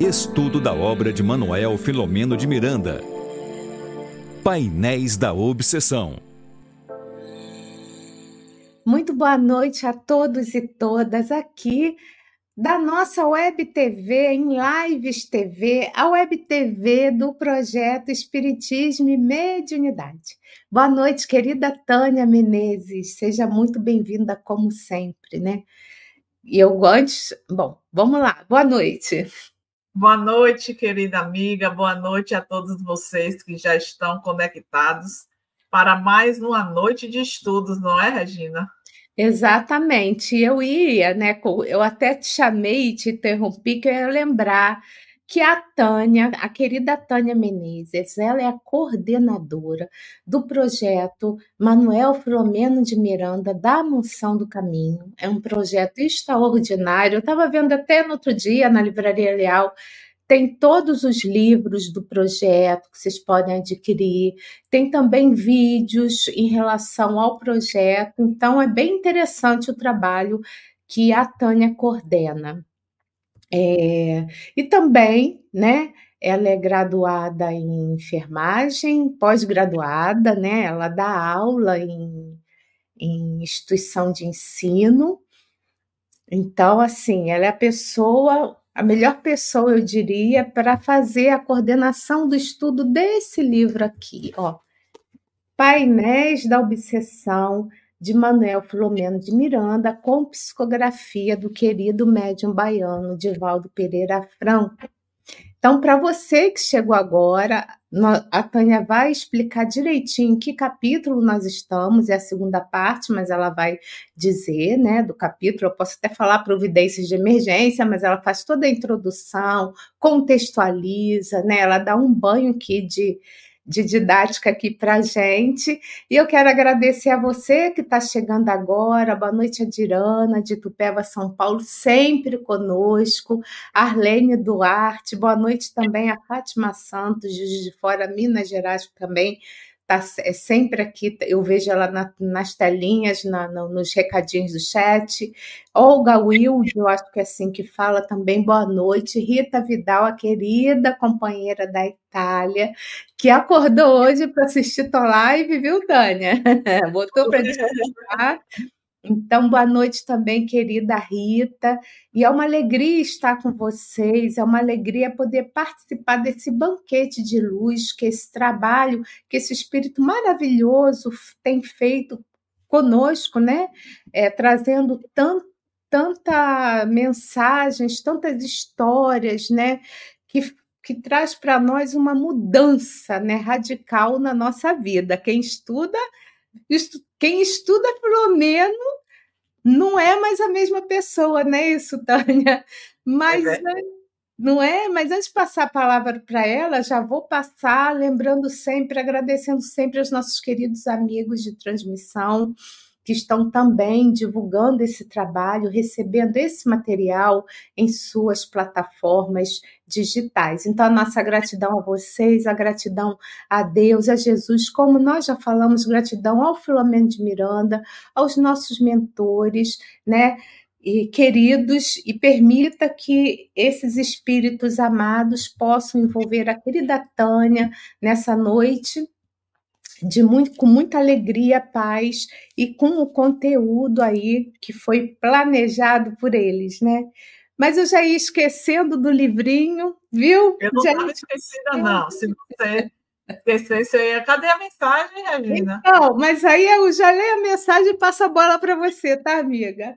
Estudo da obra de Manuel Filomeno de Miranda. Painéis da Obsessão. Muito boa noite a todos e todas aqui da nossa Web TV, em Lives TV, a Web TV do projeto Espiritismo e Mediunidade. Boa noite, querida Tânia Menezes, seja muito bem-vinda como sempre, né? E eu antes, bom, vamos lá, boa noite. Boa noite, querida amiga, boa noite a todos vocês que já estão conectados para mais uma noite de estudos, não é, Regina? Exatamente. Eu ia, né? Eu até te chamei e te interrompi, que eu ia lembrar que a Tânia, a querida Tânia Menezes, ela é a coordenadora do projeto Manuel Filomeno de Miranda da Moção do Caminho. É um projeto extraordinário. Eu estava vendo até no outro dia na Livraria Leal tem todos os livros do projeto que vocês podem adquirir, tem também vídeos em relação ao projeto, então é bem interessante o trabalho que a Tânia coordena. É, e também, né, ela é graduada em enfermagem, pós-graduada, né, ela dá aula em, em instituição de ensino, então, assim, ela é a pessoa a melhor pessoa, eu diria, para fazer a coordenação do estudo desse livro aqui, ó. Painéis da Obsessão, de Manuel Filomeno de Miranda, com psicografia do querido médium baiano Divaldo Pereira Franco. Então, para você que chegou agora, a Tânia vai explicar direitinho em que capítulo nós estamos, é a segunda parte, mas ela vai dizer, né, do capítulo. Eu posso até falar providências de emergência, mas ela faz toda a introdução, contextualiza, né, ela dá um banho aqui de de didática aqui para gente. E eu quero agradecer a você que está chegando agora. Boa noite, Adirana, de Tupéva, São Paulo, sempre conosco. Arlene Duarte, boa noite também a Fátima Santos, de Fora, Minas Gerais, também tá é sempre aqui, eu vejo ela na, nas telinhas, na, nos recadinhos do chat. Olga Wild, eu acho que é assim que fala também, boa noite. Rita Vidal, a querida companheira da Itália, que acordou hoje para assistir tua live, viu, Tânia? Botou para descansar. Então, boa noite também, querida Rita. E é uma alegria estar com vocês, é uma alegria poder participar desse banquete de luz, que esse trabalho, que esse espírito maravilhoso tem feito conosco, né? É, trazendo tanto, tanta mensagens, tantas histórias, né? Que, que traz para nós uma mudança né, radical na nossa vida. Quem estuda quem estuda Filomeno não é mais a mesma pessoa, né? Isso, Tânia. Mas é não é? Mas antes de passar a palavra para ela, já vou passar lembrando sempre, agradecendo sempre aos nossos queridos amigos de transmissão que estão também divulgando esse trabalho, recebendo esse material em suas plataformas digitais. Então, a nossa gratidão a vocês, a gratidão a Deus, a Jesus, como nós já falamos, gratidão ao Filomeno de Miranda, aos nossos mentores, né? E queridos, e permita que esses espíritos amados possam envolver a querida Tânia nessa noite de muito, com muita alegria, paz e com o conteúdo aí que foi planejado por eles, né? Mas eu já ia esquecendo do livrinho, viu? Eu não estava esquecida, não. Se você esquecesse, eu ia... cadê a mensagem, Regina? Não, mas aí eu já leio a mensagem e passo a bola para você, tá, amiga?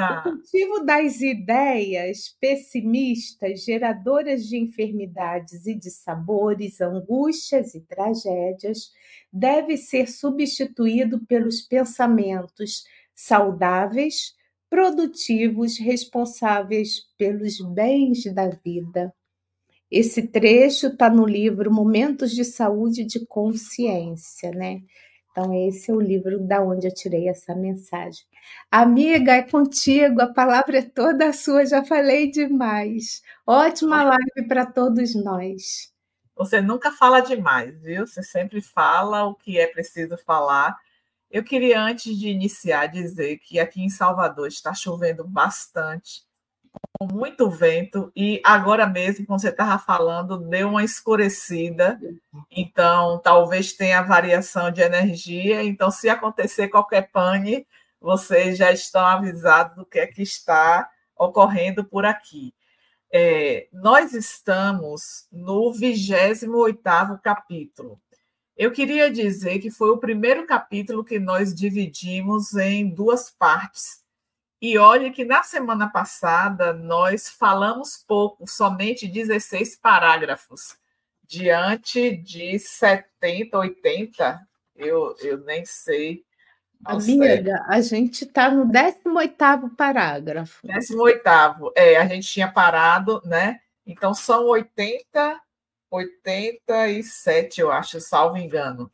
Tá. O cultivo das ideias pessimistas, geradoras de enfermidades e de sabores, angústias e tragédias, deve ser substituído pelos pensamentos saudáveis, produtivos, responsáveis pelos bens da vida. Esse trecho está no livro Momentos de Saúde e de Consciência, né? Então, esse é o livro da onde eu tirei essa mensagem. Amiga, é contigo, a palavra é toda sua, já falei demais. Ótima live para todos nós. Você nunca fala demais, viu? Você sempre fala o que é preciso falar. Eu queria, antes de iniciar, dizer que aqui em Salvador está chovendo bastante. Com muito vento, e agora mesmo, como você estava falando, deu uma escurecida, então talvez tenha variação de energia. Então, se acontecer qualquer pane, vocês já estão avisados do que é que está ocorrendo por aqui. É, nós estamos no 28 capítulo. Eu queria dizer que foi o primeiro capítulo que nós dividimos em duas partes. E olhe que na semana passada nós falamos pouco, somente 16 parágrafos, diante de 70, 80, eu, eu nem sei Amiga, a gente está no 18º parágrafo. 18º, é, a gente tinha parado, né? Então são 80, 87, eu acho, salvo engano.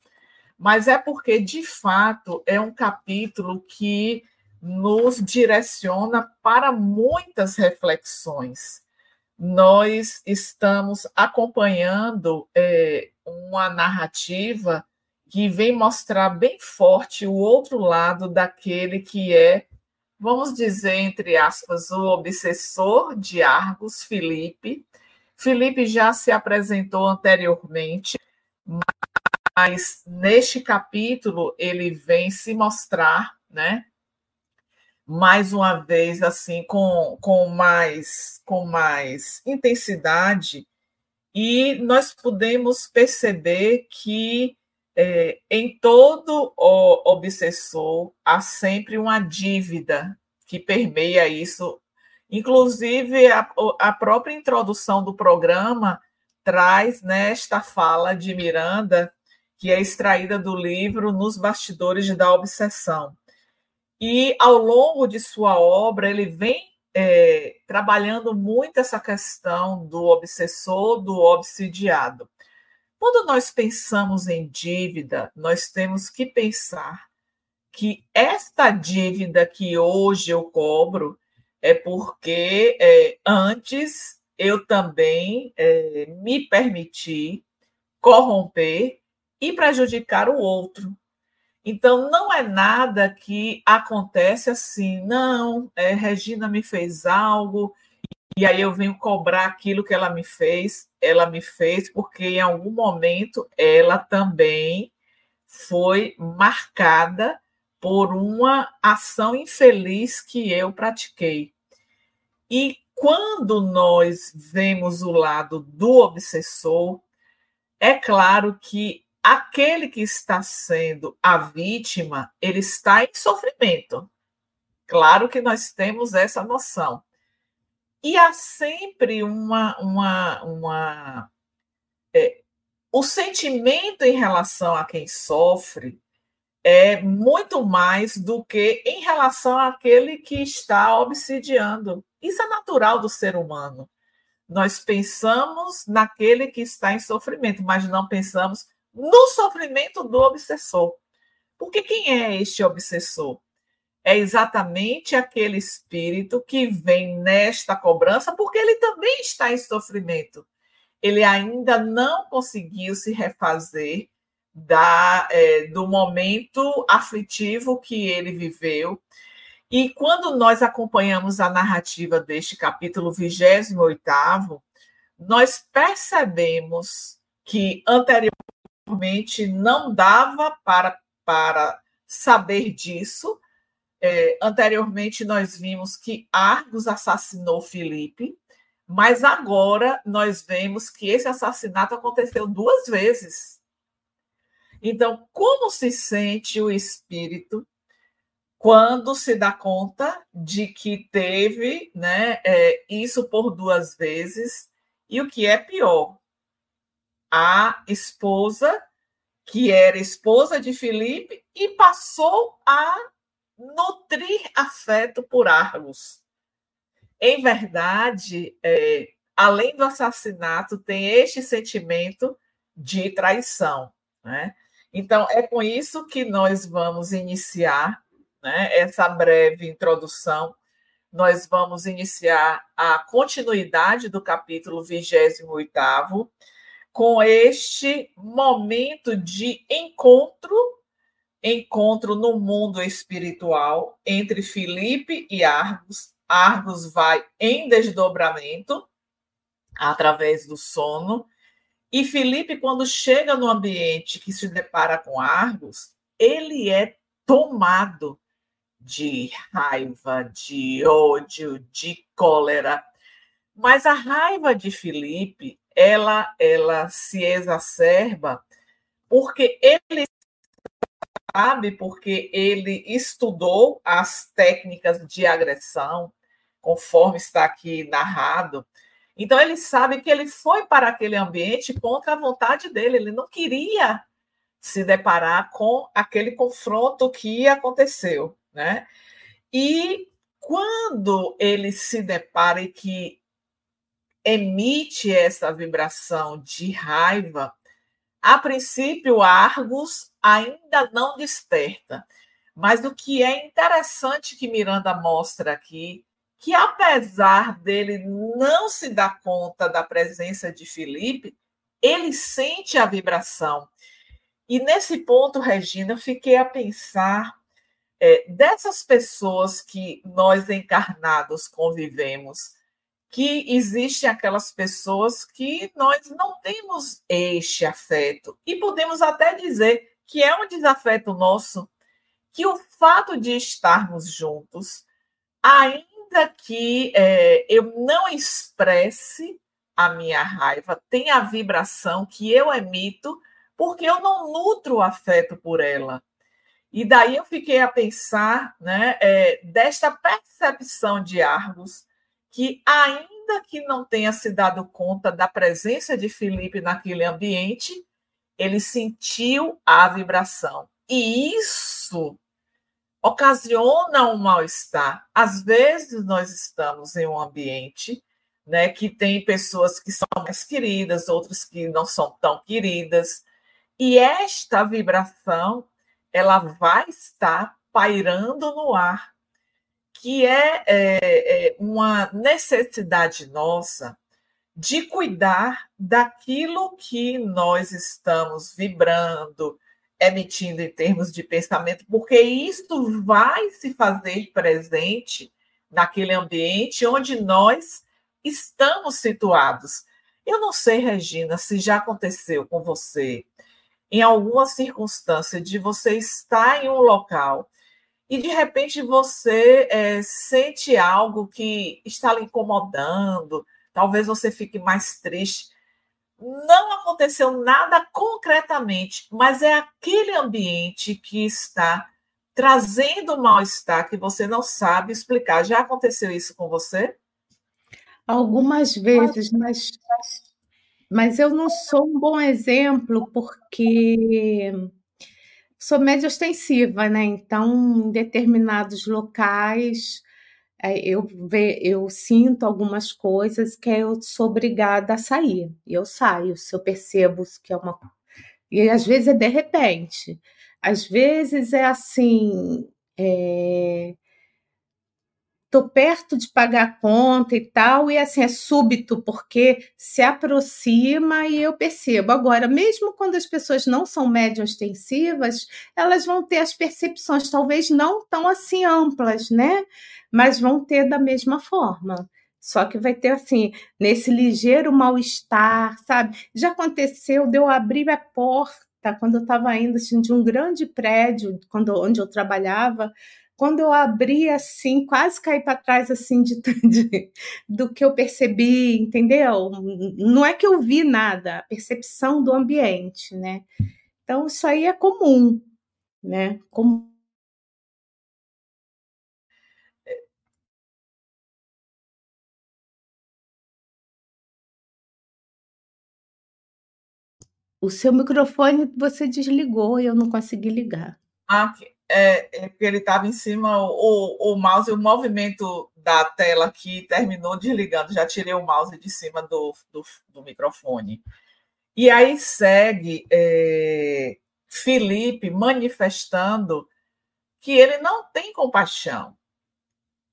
Mas é porque, de fato, é um capítulo que nos direciona para muitas reflexões. Nós estamos acompanhando é, uma narrativa que vem mostrar bem forte o outro lado daquele que é, vamos dizer, entre aspas, o obsessor de Argos, Felipe. Felipe já se apresentou anteriormente, mas neste capítulo ele vem se mostrar, né? Mais uma vez, assim, com, com, mais, com mais intensidade, e nós podemos perceber que é, em todo o obsessor há sempre uma dívida que permeia isso. Inclusive, a, a própria introdução do programa traz nesta fala de Miranda, que é extraída do livro Nos Bastidores da Obsessão. E, ao longo de sua obra, ele vem é, trabalhando muito essa questão do obsessor, do obsidiado. Quando nós pensamos em dívida, nós temos que pensar que esta dívida que hoje eu cobro é porque é, antes eu também é, me permiti corromper e prejudicar o outro. Então, não é nada que acontece assim, não, é, Regina me fez algo e aí eu venho cobrar aquilo que ela me fez, ela me fez porque em algum momento ela também foi marcada por uma ação infeliz que eu pratiquei. E quando nós vemos o lado do obsessor, é claro que aquele que está sendo a vítima, ele está em sofrimento. Claro que nós temos essa noção. E há sempre uma. uma, uma é, o sentimento em relação a quem sofre é muito mais do que em relação àquele que está obsidiando. Isso é natural do ser humano. Nós pensamos naquele que está em sofrimento, mas não pensamos no sofrimento do obsessor. Porque quem é este obsessor? é exatamente aquele espírito que vem nesta cobrança, porque ele também está em sofrimento. Ele ainda não conseguiu se refazer da, é, do momento aflitivo que ele viveu. E quando nós acompanhamos a narrativa deste capítulo 28, nós percebemos que anteriormente não dava para, para saber disso, é, anteriormente, nós vimos que Argos assassinou Filipe, mas agora nós vemos que esse assassinato aconteceu duas vezes. Então, como se sente o espírito quando se dá conta de que teve né, é, isso por duas vezes? E o que é pior, a esposa, que era esposa de Filipe, e passou a nutrir afeto por Argos. Em verdade, é, além do assassinato, tem este sentimento de traição. Né? Então, é com isso que nós vamos iniciar né, essa breve introdução. Nós vamos iniciar a continuidade do capítulo 28, com este momento de encontro encontro no mundo espiritual entre Filipe e Argos, Argos vai em desdobramento através do sono. E Felipe, quando chega no ambiente que se depara com Argos, ele é tomado de raiva, de ódio, de cólera. Mas a raiva de Felipe, ela, ela se exacerba porque ele sabe, porque ele estudou as técnicas de agressão, conforme está aqui narrado. Então ele sabe que ele foi para aquele ambiente contra a vontade dele, ele não queria se deparar com aquele confronto que aconteceu, né? E quando ele se depara e que emite essa vibração de raiva, a princípio Argos ainda não desperta. Mas o que é interessante que Miranda mostra aqui, que apesar dele não se dar conta da presença de Felipe, ele sente a vibração. E nesse ponto, Regina, eu fiquei a pensar é, dessas pessoas que nós encarnados convivemos, que existem aquelas pessoas que nós não temos este afeto. E podemos até dizer que é um desafeto nosso, que o fato de estarmos juntos, ainda que é, eu não expresse a minha raiva, tem a vibração que eu emito, porque eu não nutro afeto por ela. E daí eu fiquei a pensar né, é, desta percepção de Argos, que ainda que não tenha se dado conta da presença de Felipe naquele ambiente, ele sentiu a vibração. E isso ocasiona um mal-estar. Às vezes nós estamos em um ambiente né, que tem pessoas que são mais queridas, outras que não são tão queridas, e esta vibração ela vai estar pairando no ar, que é, é, é uma necessidade nossa de cuidar daquilo que nós estamos vibrando, emitindo em termos de pensamento, porque isso vai se fazer presente naquele ambiente onde nós estamos situados. Eu não sei, Regina, se já aconteceu com você em alguma circunstância de você estar em um local e de repente você é, sente algo que está lhe incomodando, talvez você fique mais triste. Não aconteceu nada concretamente, mas é aquele ambiente que está trazendo mal-estar que você não sabe explicar. Já aconteceu isso com você? Algumas vezes, mas, mas eu não sou um bom exemplo porque sou média ostensiva, né? Então, em determinados locais é, eu, ve, eu sinto algumas coisas que eu sou obrigada a sair. E eu saio, se eu percebo que é uma. E às vezes é de repente. Às vezes é assim. É, tô perto de pagar a conta e tal, e assim é súbito, porque se aproxima e eu percebo. Agora, mesmo quando as pessoas não são médio ostensivas, elas vão ter as percepções, talvez não tão assim amplas, né? Mas vão ter da mesma forma. Só que vai ter assim, nesse ligeiro mal-estar, sabe? Já aconteceu de eu abrir a porta quando eu estava indo assim, de um grande prédio, quando, onde eu trabalhava, quando eu abri assim, quase caí para trás assim de, de, do que eu percebi, entendeu? Não é que eu vi nada, a percepção do ambiente, né? Então isso aí é comum, né? Como O seu microfone você desligou e eu não consegui ligar. Ah, é, é porque ele estava em cima, o, o mouse, o movimento da tela aqui terminou desligando, já tirei o mouse de cima do, do, do microfone. E aí segue é, Felipe manifestando que ele não tem compaixão.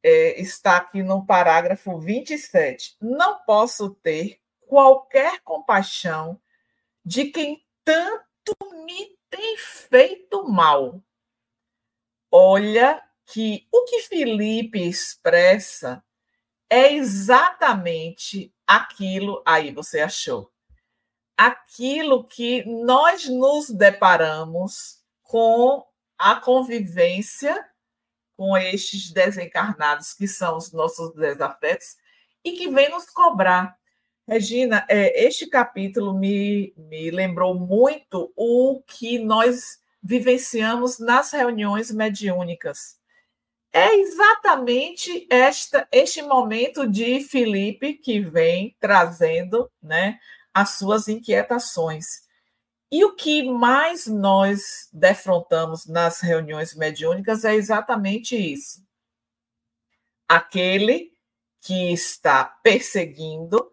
É, está aqui no parágrafo 27. Não posso ter qualquer compaixão de quem tanto me tem feito mal Olha que o que Felipe expressa é exatamente aquilo aí você achou. Aquilo que nós nos deparamos com a convivência com estes desencarnados que são os nossos desafetos e que vem nos cobrar. Regina, é, este capítulo me, me lembrou muito o que nós vivenciamos nas reuniões mediúnicas. É exatamente esta, este momento de Felipe que vem trazendo né, as suas inquietações. E o que mais nós defrontamos nas reuniões mediúnicas é exatamente isso. Aquele que está perseguindo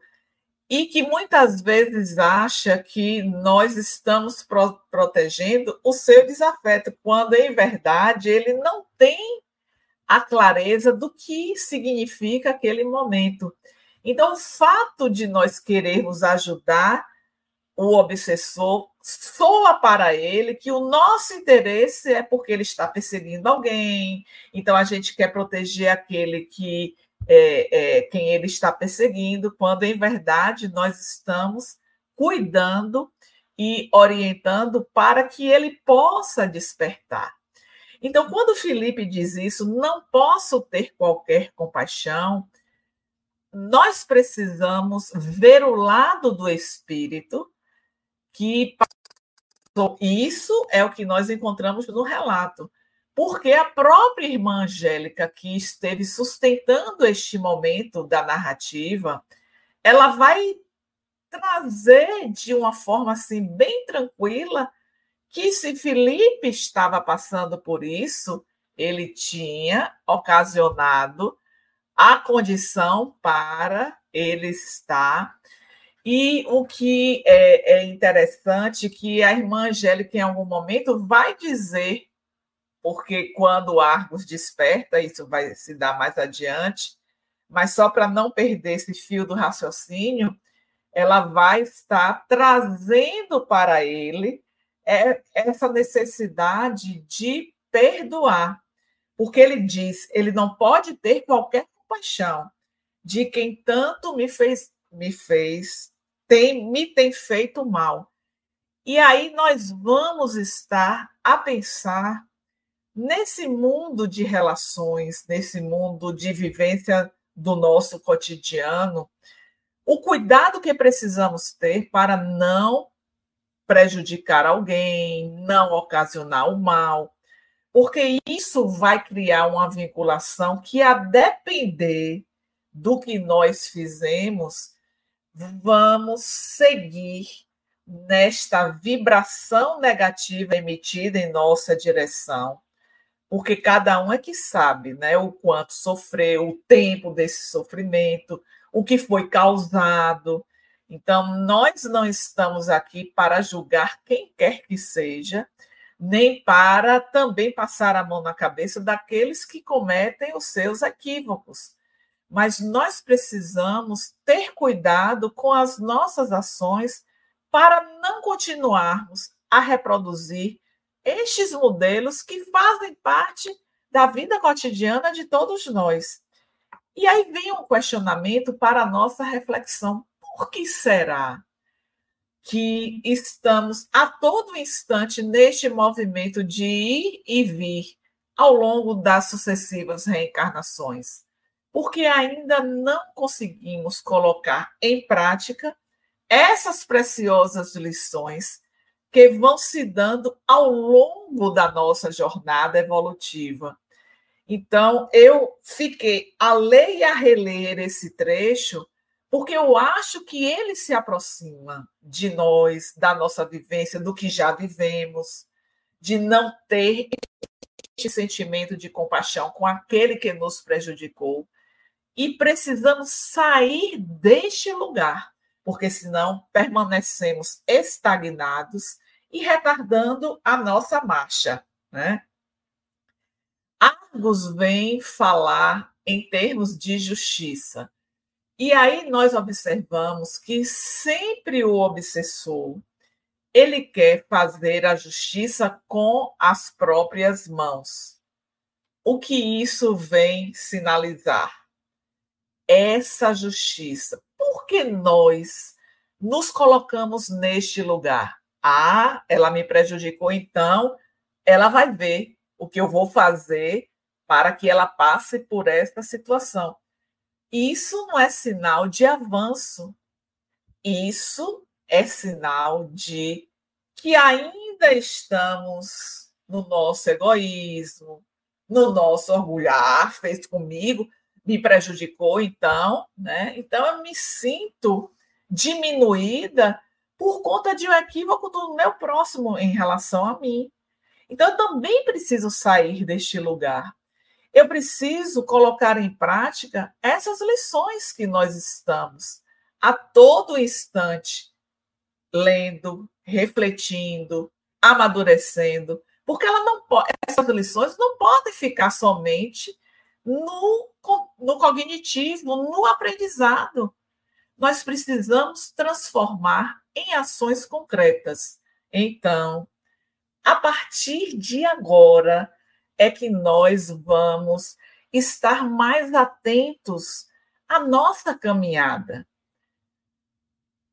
e que muitas vezes acha que nós estamos pro protegendo o seu desafeto, quando em verdade ele não tem a clareza do que significa aquele momento. Então, o fato de nós querermos ajudar o obsessor soa para ele que o nosso interesse é porque ele está perseguindo alguém, então a gente quer proteger aquele que é, é, quem ele está perseguindo, quando em verdade nós estamos cuidando e orientando para que ele possa despertar. Então, quando Felipe diz isso, não posso ter qualquer compaixão, nós precisamos ver o lado do espírito que passou. Isso é o que nós encontramos no relato. Porque a própria irmã Angélica, que esteve sustentando este momento da narrativa, ela vai trazer de uma forma assim bem tranquila que se Felipe estava passando por isso, ele tinha ocasionado a condição para ele estar. E o que é, é interessante que a irmã Angélica, em algum momento, vai dizer, porque quando Argos desperta, isso vai se dar mais adiante, mas só para não perder esse fio do raciocínio, ela vai estar trazendo para ele é, essa necessidade de perdoar. Porque ele diz, ele não pode ter qualquer compaixão de quem tanto me fez me fez, tem, me tem feito mal. E aí nós vamos estar a pensar nesse mundo de relações, nesse mundo de vivência do nosso cotidiano, o cuidado que precisamos ter para não prejudicar alguém, não ocasionar o mal, porque isso vai criar uma vinculação que, a depender do que nós fizemos, vamos seguir nesta vibração negativa emitida em nossa direção, porque cada um é que sabe, né, o quanto sofreu, o tempo desse sofrimento, o que foi causado. Então, nós não estamos aqui para julgar quem quer que seja, nem para também passar a mão na cabeça daqueles que cometem os seus equívocos mas nós precisamos ter cuidado com as nossas ações para não continuarmos a reproduzir estes modelos que fazem parte da vida cotidiana de todos nós. E aí vem um questionamento para a nossa reflexão: por que será que estamos a todo instante neste movimento de ir e vir ao longo das sucessivas reencarnações? porque ainda não conseguimos colocar em prática essas preciosas lições que vão se dando ao longo da nossa jornada evolutiva. Então, eu fiquei a ler e a reler esse trecho, porque eu acho que ele se aproxima de nós, da nossa vivência, do que já vivemos, de não ter este sentimento de compaixão com aquele que nos prejudicou, e precisamos sair deste lugar, porque senão permanecemos estagnados e retardando a nossa marcha. Né? Argos vem falar em termos de justiça. E aí nós observamos que sempre o obsessor ele quer fazer a justiça com as próprias mãos. o que isso vem sinalizar? Essa justiça. Por que nós nos colocamos neste lugar? Ah, ela me prejudicou, então ela vai ver o que eu vou fazer para que ela passe por esta situação. Isso não é sinal de avanço. Isso é sinal de que ainda estamos no nosso egoísmo, no nosso orgulho. Ah, fez comigo, me prejudicou, então, né? Então eu me sinto diminuída por conta de um equívoco do meu próximo em relação a mim. Então eu também preciso sair deste lugar. Eu preciso colocar em prática essas lições que nós estamos a todo instante lendo, refletindo, amadurecendo, porque ela não pode, essas lições não podem ficar somente no, no cognitivo, no aprendizado. Nós precisamos transformar em ações concretas. Então, a partir de agora é que nós vamos estar mais atentos à nossa caminhada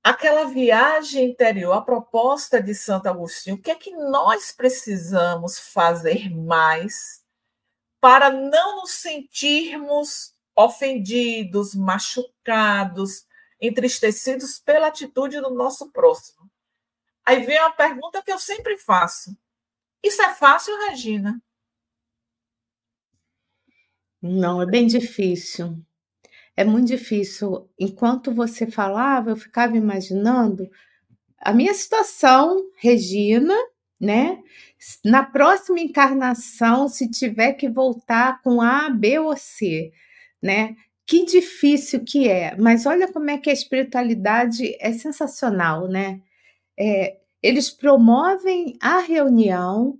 aquela viagem interior, a proposta de Santo Agostinho, o que é que nós precisamos fazer mais para não nos sentirmos ofendidos, machucados, entristecidos pela atitude do nosso próximo? Aí vem uma pergunta que eu sempre faço: Isso é fácil, Regina? Não, é bem difícil. É muito difícil. Enquanto você falava, eu ficava imaginando a minha situação, Regina, né? Na próxima encarnação, se tiver que voltar com A, B ou C, né? Que difícil que é, mas olha como é que a espiritualidade é sensacional, né? É, eles promovem a reunião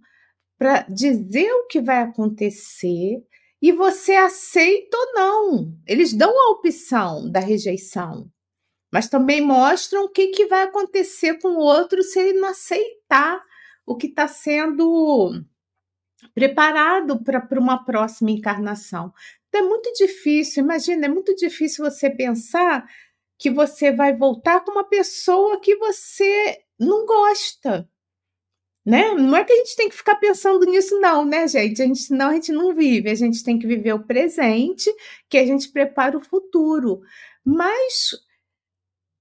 para dizer o que vai acontecer, e você aceita ou não. Eles dão a opção da rejeição, mas também mostram o que, que vai acontecer com o outro se ele não aceitar o que está sendo preparado para uma próxima encarnação. Então é muito difícil, imagina, é muito difícil você pensar que você vai voltar com uma pessoa que você não gosta né? Não é que a gente tem que ficar pensando nisso, não, né, gente? A gente, senão a gente não vive. A gente tem que viver o presente, que a gente prepara o futuro. Mas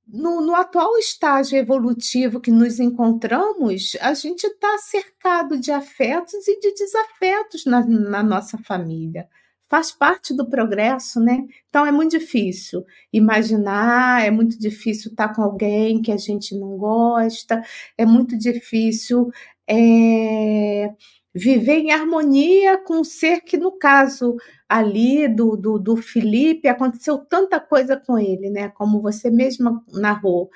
no, no atual estágio evolutivo que nos encontramos, a gente está cercado de afetos e de desafetos na, na nossa família faz parte do progresso, né? Então é muito difícil imaginar, é muito difícil estar com alguém que a gente não gosta, é muito difícil é, viver em harmonia com o ser que, no caso ali do, do, do Felipe, aconteceu tanta coisa com ele, né? Como você mesma narrou,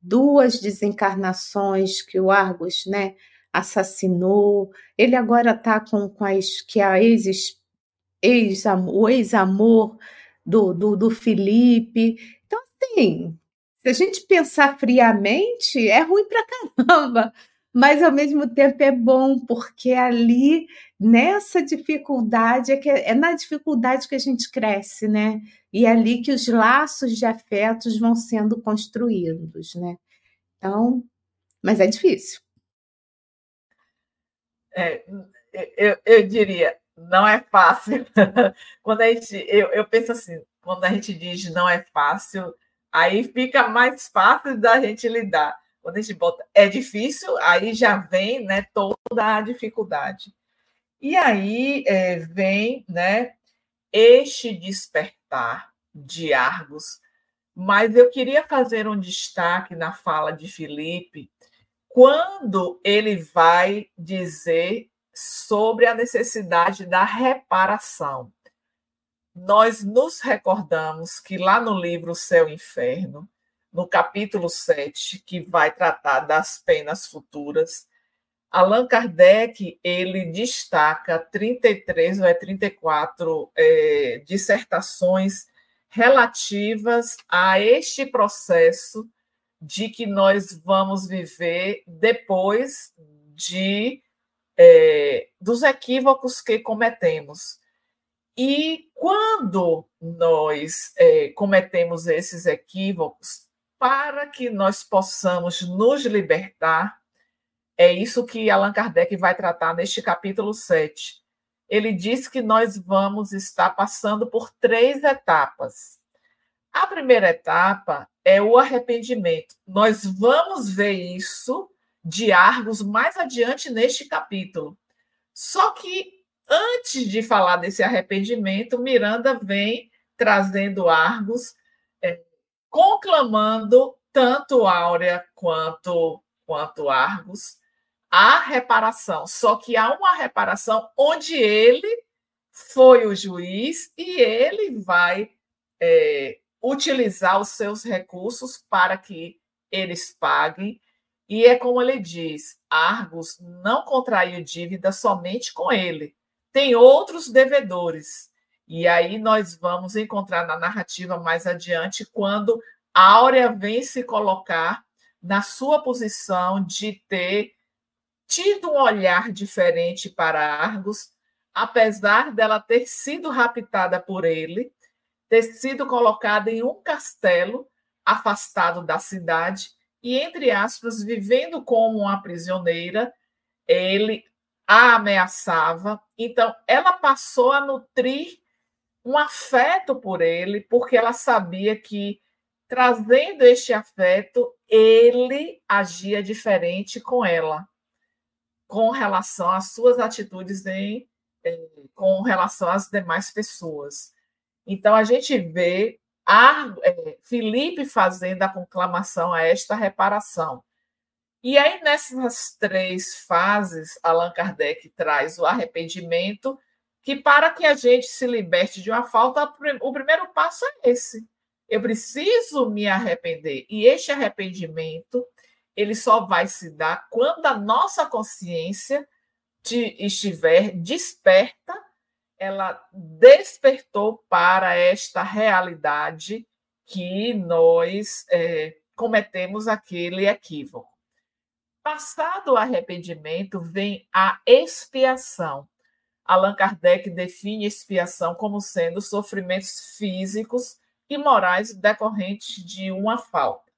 duas desencarnações que o Argos, né? assassinou. Ele agora está com, com as que a ex, ex o ex-amor do, do, do Felipe. Então, assim, se a gente pensar friamente, é ruim pra caramba mas ao mesmo tempo é bom, porque ali, nessa dificuldade, é, que é na dificuldade que a gente cresce, né? E é ali que os laços de afetos vão sendo construídos, né? Então, mas é difícil. É, eu, eu diria, não é fácil. quando a gente, eu, eu penso assim, quando a gente diz não é fácil, aí fica mais fácil da gente lidar quando a gente bota é difícil, aí já vem né, toda a dificuldade. E aí é, vem né, este despertar de Argos, mas eu queria fazer um destaque na fala de Felipe, quando ele vai dizer sobre a necessidade da reparação. Nós nos recordamos que lá no livro Céu e Inferno, no capítulo 7, que vai tratar das penas futuras, Allan Kardec ele destaca 33 ou é 34 é, dissertações relativas a este processo de que nós vamos viver depois de é, dos equívocos que cometemos. E quando nós é, cometemos esses equívocos, para que nós possamos nos libertar, é isso que Allan Kardec vai tratar neste capítulo 7. Ele diz que nós vamos estar passando por três etapas. A primeira etapa é o arrependimento. Nós vamos ver isso de Argos mais adiante neste capítulo. Só que antes de falar desse arrependimento, Miranda vem trazendo Argos, é, conclamando tanto Áurea quanto, quanto Argos a reparação. Só que há uma reparação onde ele foi o juiz e ele vai é, utilizar os seus recursos para que eles paguem. E é como ele diz: Argos não contraiu dívida somente com ele, tem outros devedores. E aí nós vamos encontrar na narrativa mais adiante quando Áurea vem se colocar na sua posição de ter tido um olhar diferente para Argos, apesar dela ter sido raptada por ele, ter sido colocada em um castelo afastado da cidade e, entre aspas, vivendo como uma prisioneira, ele a ameaçava. Então, ela passou a nutrir um afeto por ele, porque ela sabia que, trazendo este afeto, ele agia diferente com ela com relação às suas atitudes em, eh, com relação às demais pessoas. Então, a gente vê a, é, Felipe fazendo a conclamação a esta reparação. E aí, nessas três fases, Allan Kardec traz o arrependimento, que para que a gente se liberte de uma falta, o primeiro passo é esse. Eu preciso me arrepender. E este arrependimento ele só vai se dar quando a nossa consciência estiver desperta, ela despertou para esta realidade que nós é, cometemos aquele equívoco. Passado o arrependimento, vem a expiação. Allan Kardec define expiação como sendo sofrimentos físicos e morais decorrentes de uma falta.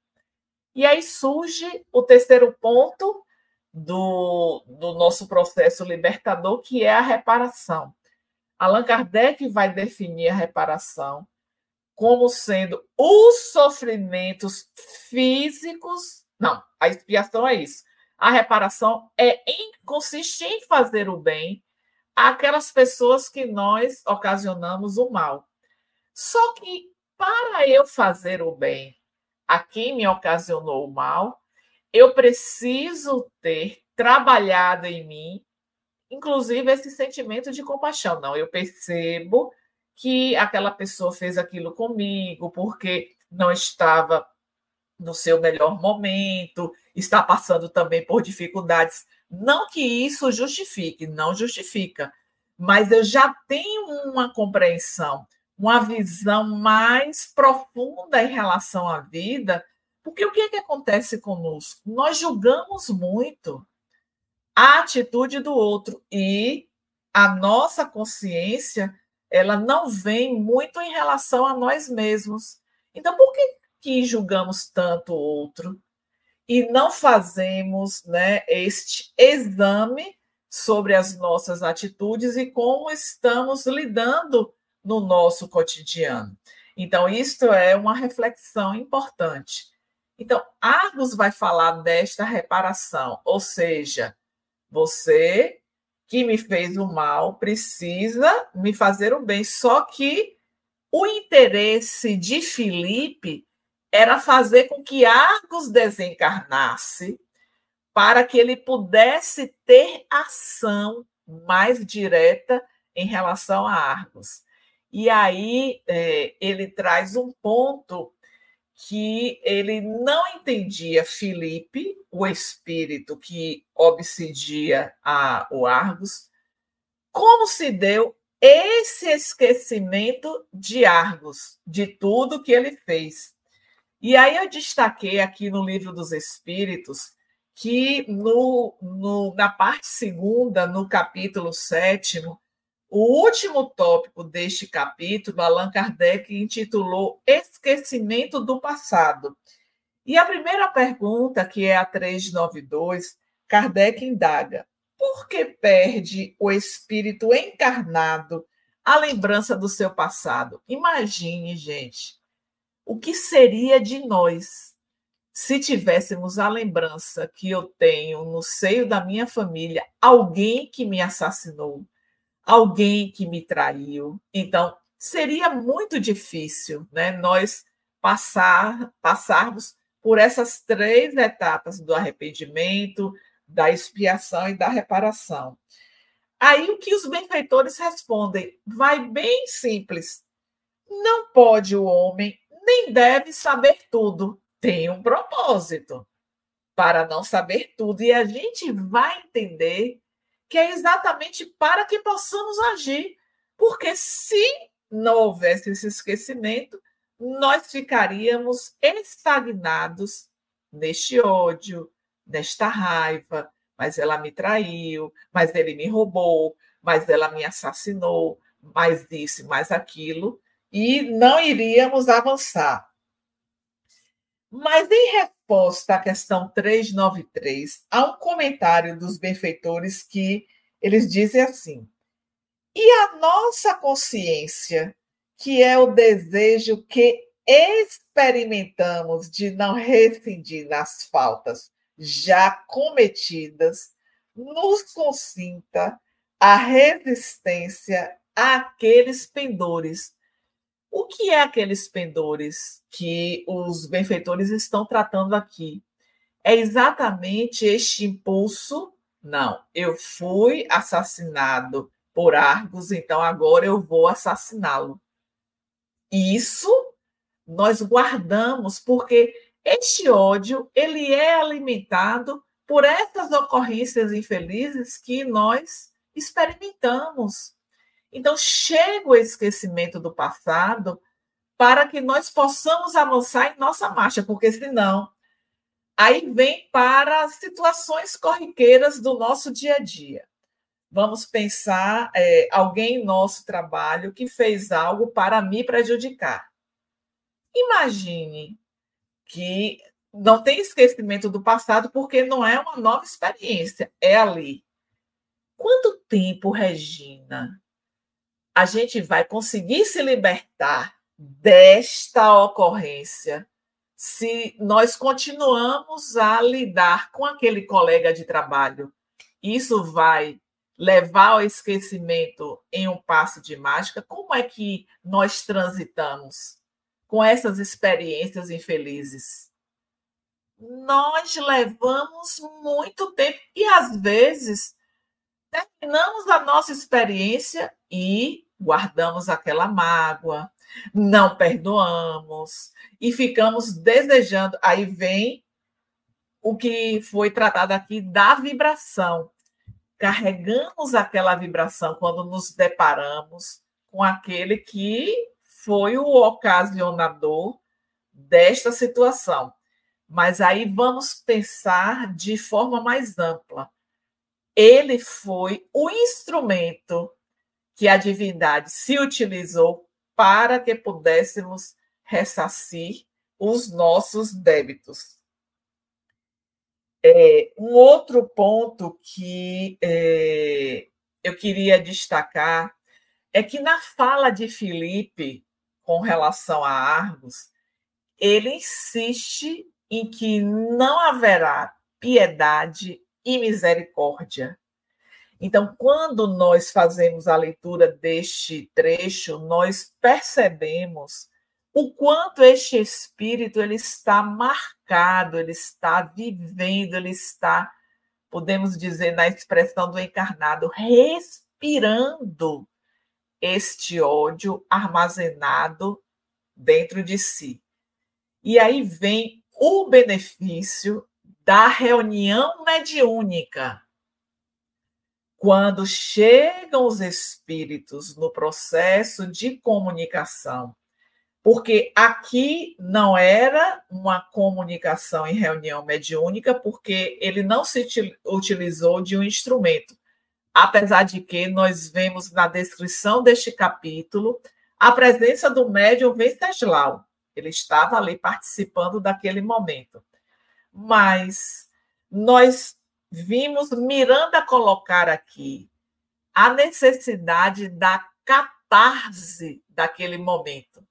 E aí surge o terceiro ponto do, do nosso processo libertador, que é a reparação. Allan Kardec vai definir a reparação como sendo os sofrimentos físicos. Não, a expiação é isso. A reparação é consiste em fazer o bem àquelas pessoas que nós ocasionamos o mal. Só que para eu fazer o bem a quem me ocasionou o mal, eu preciso ter trabalhado em mim, inclusive esse sentimento de compaixão. Não, eu percebo que aquela pessoa fez aquilo comigo porque não estava no seu melhor momento, está passando também por dificuldades. Não que isso justifique, não justifica, mas eu já tenho uma compreensão uma visão mais profunda em relação à vida, porque o que, é que acontece conosco? Nós julgamos muito a atitude do outro e a nossa consciência ela não vem muito em relação a nós mesmos. Então, por que, que julgamos tanto o outro e não fazemos né, este exame sobre as nossas atitudes e como estamos lidando no nosso cotidiano. Então, isto é uma reflexão importante. Então, Argos vai falar desta reparação, ou seja, você que me fez o mal precisa me fazer o bem. Só que o interesse de Filipe era fazer com que Argos desencarnasse para que ele pudesse ter ação mais direta em relação a Argos. E aí é, ele traz um ponto que ele não entendia Filipe, o espírito que obsidia a, o Argos, como se deu esse esquecimento de Argos, de tudo que ele fez. E aí eu destaquei aqui no livro dos Espíritos que no, no, na parte segunda, no capítulo sétimo, O último tópico deste capítulo, Allan Kardec intitulou Esquecimento do Passado. E a primeira pergunta, que é a 392, Kardec indaga: por que perde o espírito encarnado a lembrança do seu passado? Imagine, gente, o que seria de nós se tivéssemos a lembrança que eu tenho no seio da minha família alguém que me assassinou, alguém que me traiu. Então, seria muito difícil, né, nós passar passarmos por essas três etapas do arrependimento, da expiação e da reparação. Aí o que os benfeitores respondem vai bem simples. Não pode o homem nem deve saber tudo. Tem um propósito para não saber tudo. E a gente vai entender que é exatamente para que possamos agir. Porque se não houvesse esse esquecimento, nós ficaríamos estagnados neste ódio, nesta raiva. Mas ela me traiu, mas ele me roubou, mas ela me assassinou, mais isso, mais aquilo, e não iríamos avançar. Mas em resposta à questão 393, há um comentário dos benfeitores que eles dizem assim: e a nossa consciência que é o desejo que experimentamos de não rescindir nas faltas já cometidas, nos consinta a resistência àqueles pendores. O que é aqueles pendores que os benfeitores estão tratando aqui? É exatamente este impulso. Não, eu fui assassinado por Argos, então agora eu vou assassiná-lo. Isso nós guardamos porque este ódio ele é alimentado por essas ocorrências infelizes que nós experimentamos. Então chega o esquecimento do passado para que nós possamos avançar em nossa marcha, porque senão aí vem para situações corriqueiras do nosso dia a dia. Vamos pensar é, alguém em nosso trabalho que fez algo para me prejudicar. Imagine que não tem esquecimento do passado porque não é uma nova experiência, é ali. Quanto tempo, Regina, a gente vai conseguir se libertar desta ocorrência se nós continuamos a lidar com aquele colega de trabalho? Isso vai levar ao esquecimento em um passo de mágica, como é que nós transitamos com essas experiências infelizes? Nós levamos muito tempo e, às vezes, terminamos a nossa experiência e guardamos aquela mágoa, não perdoamos e ficamos desejando. Aí vem o que foi tratado aqui da vibração carregamos aquela vibração quando nos deparamos com aquele que foi o ocasionador desta situação. Mas aí vamos pensar de forma mais ampla. Ele foi o instrumento que a divindade se utilizou para que pudéssemos ressarcir os nossos débitos. É, um outro ponto que é, eu queria destacar é que na fala de Felipe com relação a Argos, ele insiste em que não haverá piedade e misericórdia. Então, quando nós fazemos a leitura deste trecho, nós percebemos o quanto este espírito ele está marcado, ele está vivendo, ele está, podemos dizer na expressão do encarnado, respirando este ódio armazenado dentro de si. E aí vem o benefício da reunião mediúnica. Quando chegam os espíritos no processo de comunicação porque aqui não era uma comunicação em reunião mediúnica, porque ele não se utilizou de um instrumento, apesar de que nós vemos na descrição deste capítulo a presença do médium Venceslau. Ele estava ali participando daquele momento. Mas nós vimos Miranda colocar aqui a necessidade da catarse daquele momento,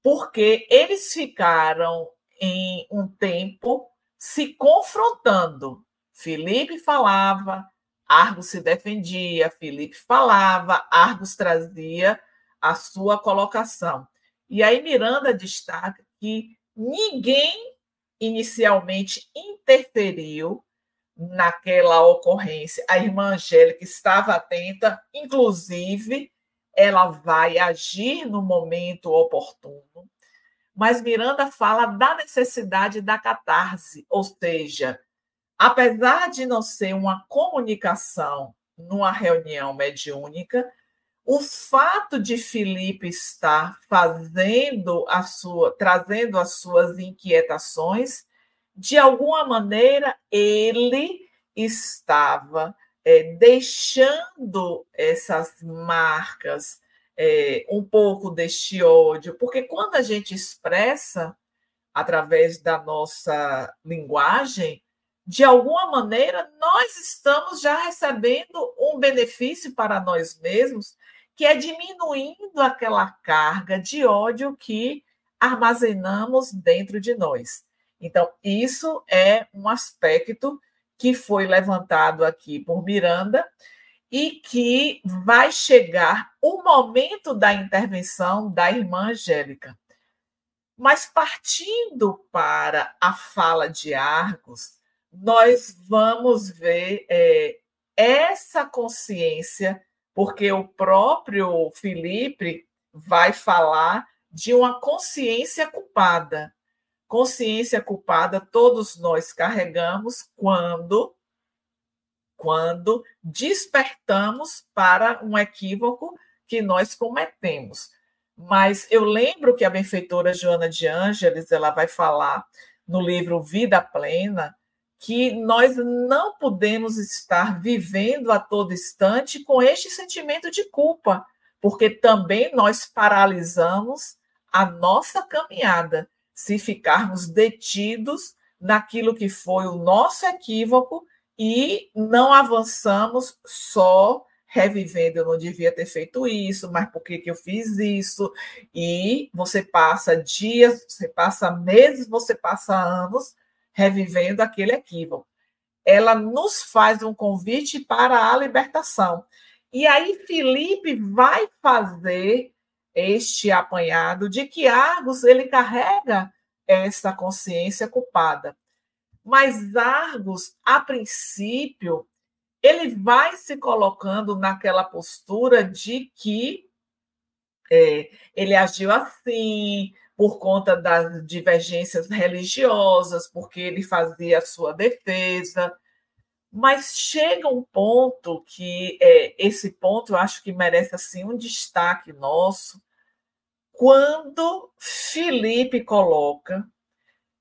porque eles ficaram em um tempo se confrontando. Felipe falava, Argos se defendia, Felipe falava, Argos trazia a sua colocação. E aí Miranda destaca que ninguém inicialmente interferiu naquela ocorrência. A irmã Angélica estava atenta, inclusive ela vai agir no momento oportuno. Mas Miranda fala da necessidade da catarse, ou seja, apesar de não ser uma comunicação numa reunião mediúnica, o fato de Felipe estar fazendo a sua, trazendo as suas inquietações, de alguma maneira ele estava é, deixando essas marcas, é, um pouco deste ódio, porque quando a gente expressa através da nossa linguagem, de alguma maneira, nós estamos já recebendo um benefício para nós mesmos, que é diminuindo aquela carga de ódio que armazenamos dentro de nós. Então, isso é um aspecto que foi levantado aqui por Miranda e que vai chegar o momento da intervenção da irmã Angélica. Mas partindo para a fala de Argos, nós vamos ver é, essa consciência, porque o próprio Felipe vai falar de uma consciência culpada. Consciência culpada todos nós carregamos quando quando despertamos para um equívoco que nós cometemos. Mas eu lembro que a benfeitora Joana de Ângeles, ela vai falar no livro Vida Plena, que nós não podemos estar vivendo a todo instante com este sentimento de culpa, porque também nós paralisamos a nossa caminhada se ficarmos detidos naquilo que foi o nosso equívoco e não avançamos só revivendo, eu não devia ter feito isso, mas por que, que eu fiz isso? E você passa dias, você passa meses, você passa anos revivendo aquele equívoco. Ela nos faz um convite para a libertação. E aí Felipe vai fazer este apanhado de que Argos ele carrega essa consciência culpada. Mas Argos, a princípio, ele vai se colocando naquela postura de que é, ele agiu assim, por conta das divergências religiosas, porque ele fazia a sua defesa. Mas chega um ponto que é, esse ponto eu acho que merece assim um destaque nosso, quando Felipe coloca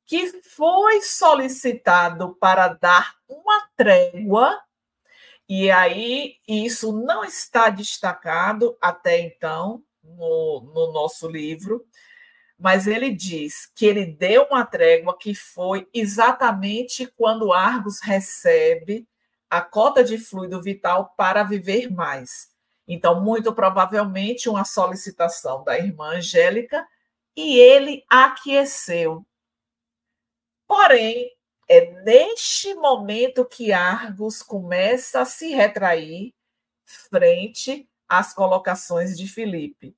que foi solicitado para dar uma trégua, e aí isso não está destacado até então no, no nosso livro, mas ele diz que ele deu uma trégua que foi exatamente quando Argos recebe a cota de fluido vital para viver mais. Então, muito provavelmente, uma solicitação da irmã Angélica e ele aqueceu. Porém, é neste momento que Argos começa a se retrair frente às colocações de Felipe.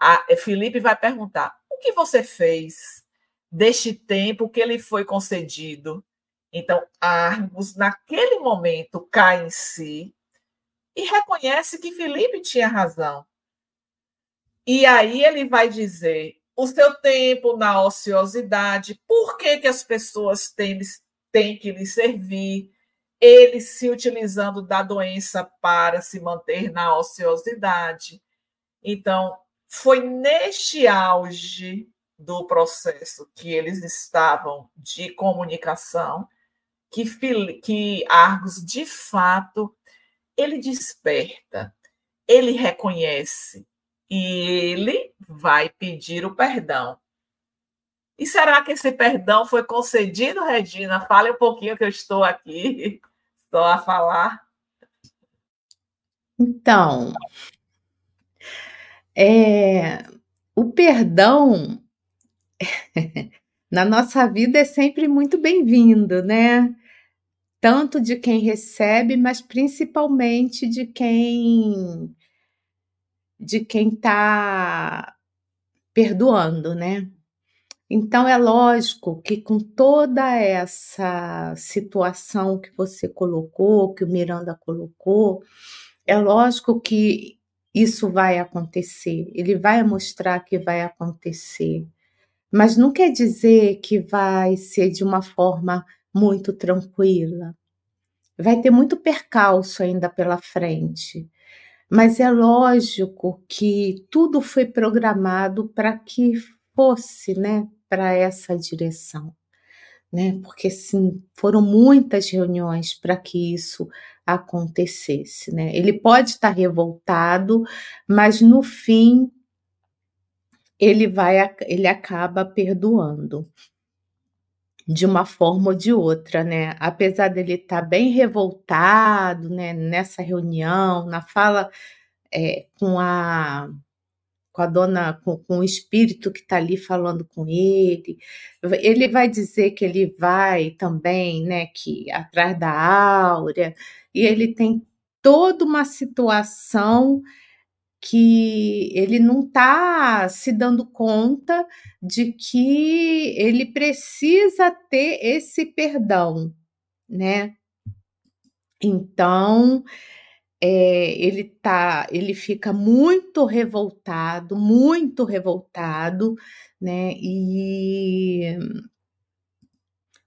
A Felipe vai perguntar: que você fez deste tempo que ele foi concedido? Então, Argos, naquele momento, cai em si e reconhece que Felipe tinha razão. E aí ele vai dizer: o seu tempo na ociosidade, por que, que as pessoas têm, têm que lhe servir? Ele se utilizando da doença para se manter na ociosidade. Então, foi neste auge do processo que eles estavam de comunicação que, que Argos, de fato, ele desperta, ele reconhece e ele vai pedir o perdão. E será que esse perdão foi concedido, Regina? Fale um pouquinho que eu estou aqui, estou a falar. Então, é, o perdão na nossa vida é sempre muito bem-vindo, né? Tanto de quem recebe, mas principalmente de quem de quem está perdoando, né? Então é lógico que com toda essa situação que você colocou, que o Miranda colocou, é lógico que isso vai acontecer, ele vai mostrar que vai acontecer, mas não quer dizer que vai ser de uma forma muito tranquila. Vai ter muito percalço ainda pela frente, mas é lógico que tudo foi programado para que fosse, né, para essa direção, né? Porque sim, foram muitas reuniões para que isso acontecesse, né? Ele pode estar revoltado, mas no fim ele vai ele acaba perdoando de uma forma ou de outra, né? Apesar dele estar bem revoltado, né, nessa reunião, na fala é, com a com a dona, com, com o espírito que está ali falando com ele. Ele vai dizer que ele vai também, né, que atrás da Áurea, e ele tem toda uma situação que ele não está se dando conta de que ele precisa ter esse perdão, né? Então, é, ele tá, ele fica muito revoltado, muito revoltado, né? E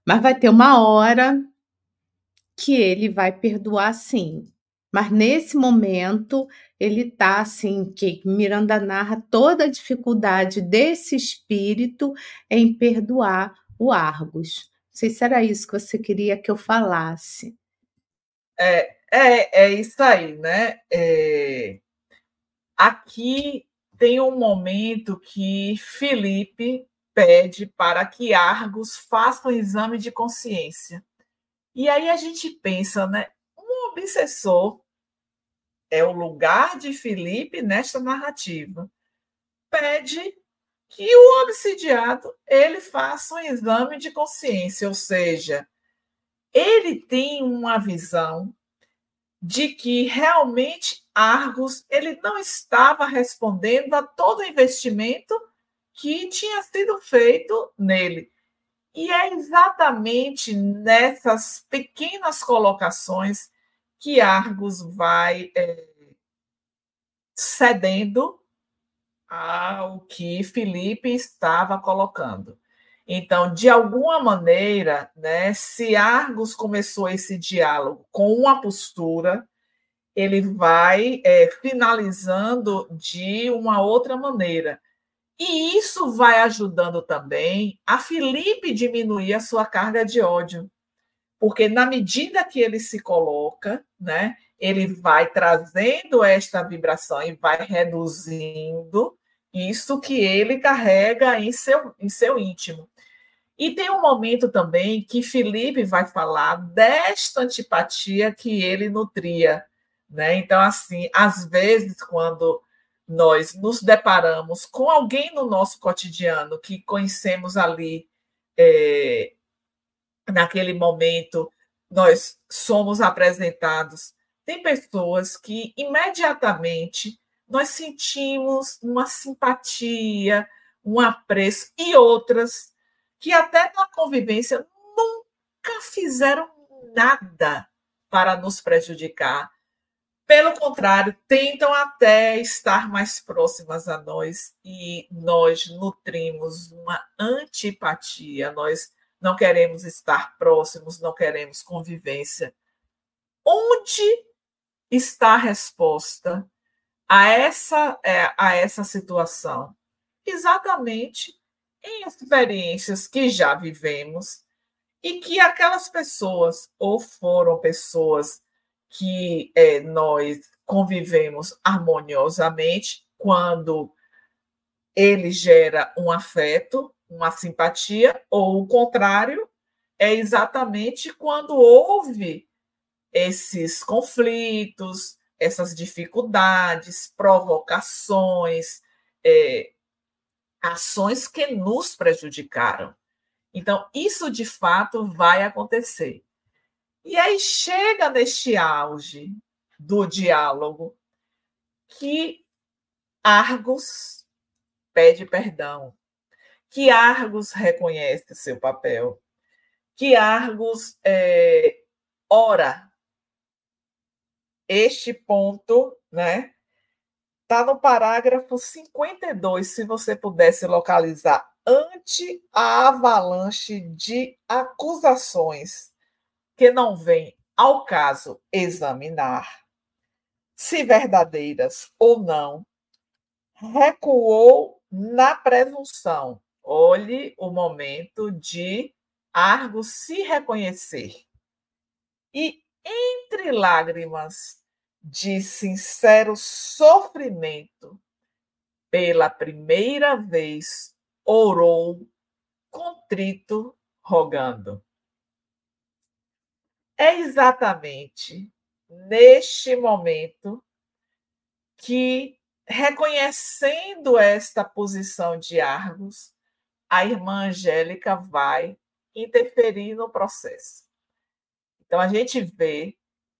mas vai ter uma hora que ele vai perdoar sim. Mas nesse momento ele tá assim, que Miranda narra toda a dificuldade desse espírito em perdoar o Argos. Não sei se era isso que você queria que eu falasse. É, é, é isso aí, né? É... Aqui tem um momento que Felipe pede para que Argos faça um exame de consciência. E aí a gente pensa, né? Um obsessor é o lugar de Felipe nesta narrativa. Pede que o obsidiado ele faça um exame de consciência, ou seja, ele tem uma visão de que realmente Argos ele não estava respondendo a todo o investimento que tinha sido feito nele. E é exatamente nessas pequenas colocações que Argos vai é, cedendo ao que Felipe estava colocando. Então, de alguma maneira, né, se Argos começou esse diálogo com uma postura, ele vai é, finalizando de uma outra maneira. E isso vai ajudando também a Felipe diminuir a sua carga de ódio. Porque na medida que ele se coloca, né, ele vai trazendo esta vibração e vai reduzindo isso que ele carrega em seu, em seu íntimo. E tem um momento também que Felipe vai falar desta antipatia que ele nutria. Né? Então, assim, às vezes, quando nós nos deparamos com alguém no nosso cotidiano que conhecemos ali, é, naquele momento, nós somos apresentados. Tem pessoas que imediatamente nós sentimos uma simpatia, um apreço, e outras que até na convivência nunca fizeram nada para nos prejudicar. Pelo contrário, tentam até estar mais próximas a nós e nós nutrimos uma antipatia, nós não queremos estar próximos, não queremos convivência. Onde está a resposta a essa, é, a essa situação? Exatamente em experiências que já vivemos e que aquelas pessoas, ou foram pessoas que é, nós convivemos harmoniosamente quando ele gera um afeto, uma simpatia, ou o contrário, é exatamente quando houve esses conflitos, essas dificuldades, provocações, é, ações que nos prejudicaram. Então, isso de fato vai acontecer. E aí chega neste auge do diálogo que Argos pede perdão, que Argos reconhece seu papel, que Argos é, ora. Este ponto, né? Está no parágrafo 52, se você pudesse localizar, ante a avalanche de acusações que não vem ao caso examinar se verdadeiras ou não, recuou na presunção. Olhe o momento de Argo se reconhecer. E entre lágrimas de sincero sofrimento, pela primeira vez orou contrito, rogando. É exatamente neste momento que, reconhecendo esta posição de Argos, a irmã Angélica vai interferir no processo. Então, a gente vê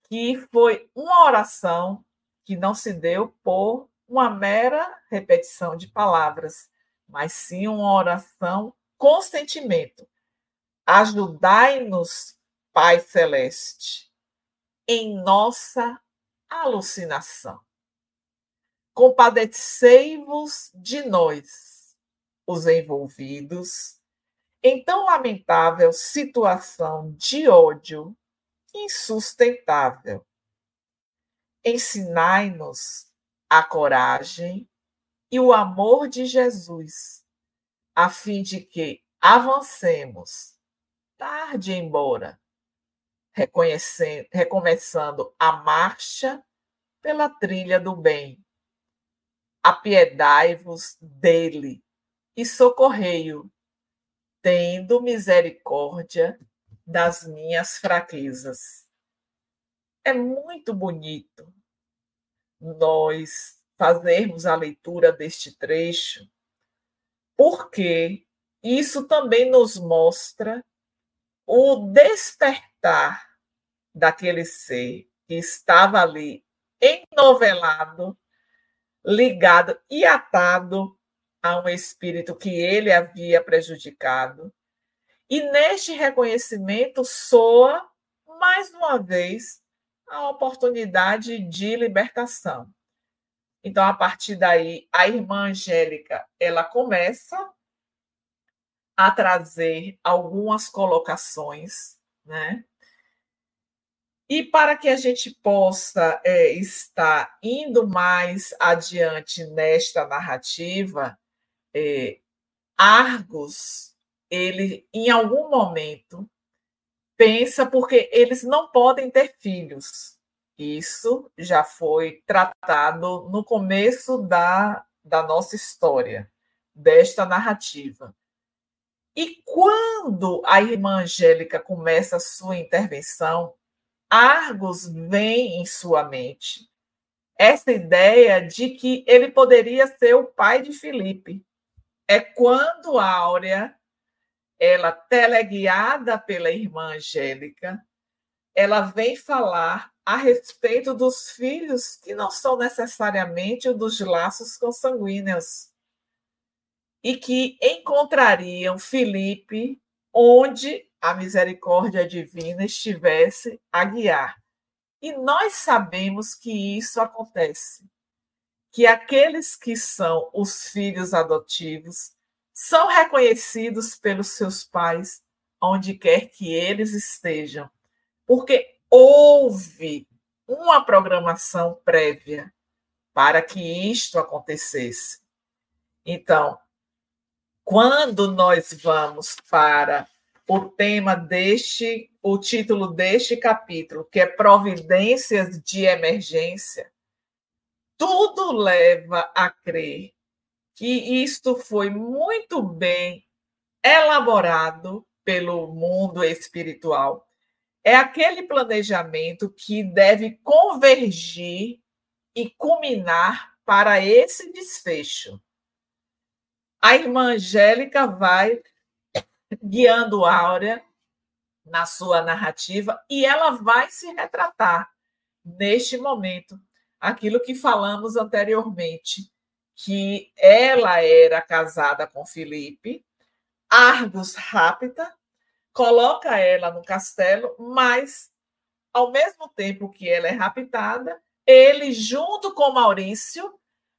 que foi uma oração que não se deu por uma mera repetição de palavras, mas sim uma oração com sentimento. Ajudai-nos, Pai Celeste, em nossa alucinação. Compadecei-vos de nós, os envolvidos, em tão lamentável situação de ódio insustentável. Ensinai-nos a coragem e o amor de Jesus, a fim de que avancemos, tarde embora, recomeçando a marcha pela trilha do bem. Apiedai-vos dele e socorrei-o, tendo misericórdia das minhas fraquezas. É muito bonito nós fazermos a leitura deste trecho, porque isso também nos mostra o despertar daquele ser que estava ali enovelado, ligado e atado a um espírito que ele havia prejudicado. E neste reconhecimento soa, mais uma vez, a oportunidade de libertação. Então, a partir daí, a irmã Angélica, ela começa a trazer algumas colocações, né? E para que a gente possa é, estar indo mais adiante nesta narrativa, é, Argos, ele em algum momento pensa porque eles não podem ter filhos. Isso já foi tratado no começo da, da nossa história, desta narrativa. E quando a irmã Angélica começa a sua intervenção, Argos vem em sua mente essa ideia de que ele poderia ser o pai de Filipe. É quando Áurea, ela teleguiada pela irmã Angélica, ela vem falar a respeito dos filhos que não são necessariamente dos laços consanguíneos e que encontrariam Filipe onde a misericórdia divina estivesse a guiar. E nós sabemos que isso acontece. Que aqueles que são os filhos adotivos são reconhecidos pelos seus pais onde quer que eles estejam, porque houve uma programação prévia para que isto acontecesse. Então, quando nós vamos para o tema deste, o título deste capítulo, que é Providências de Emergência, tudo leva a crer que isto foi muito bem elaborado pelo mundo espiritual. É aquele planejamento que deve convergir e culminar para esse desfecho. A irmã Angélica vai guiando Áurea na sua narrativa e ela vai se retratar neste momento aquilo que falamos anteriormente, que ela era casada com Felipe, Argos rapta, coloca ela no castelo, mas ao mesmo tempo que ela é raptada, ele junto com Maurício,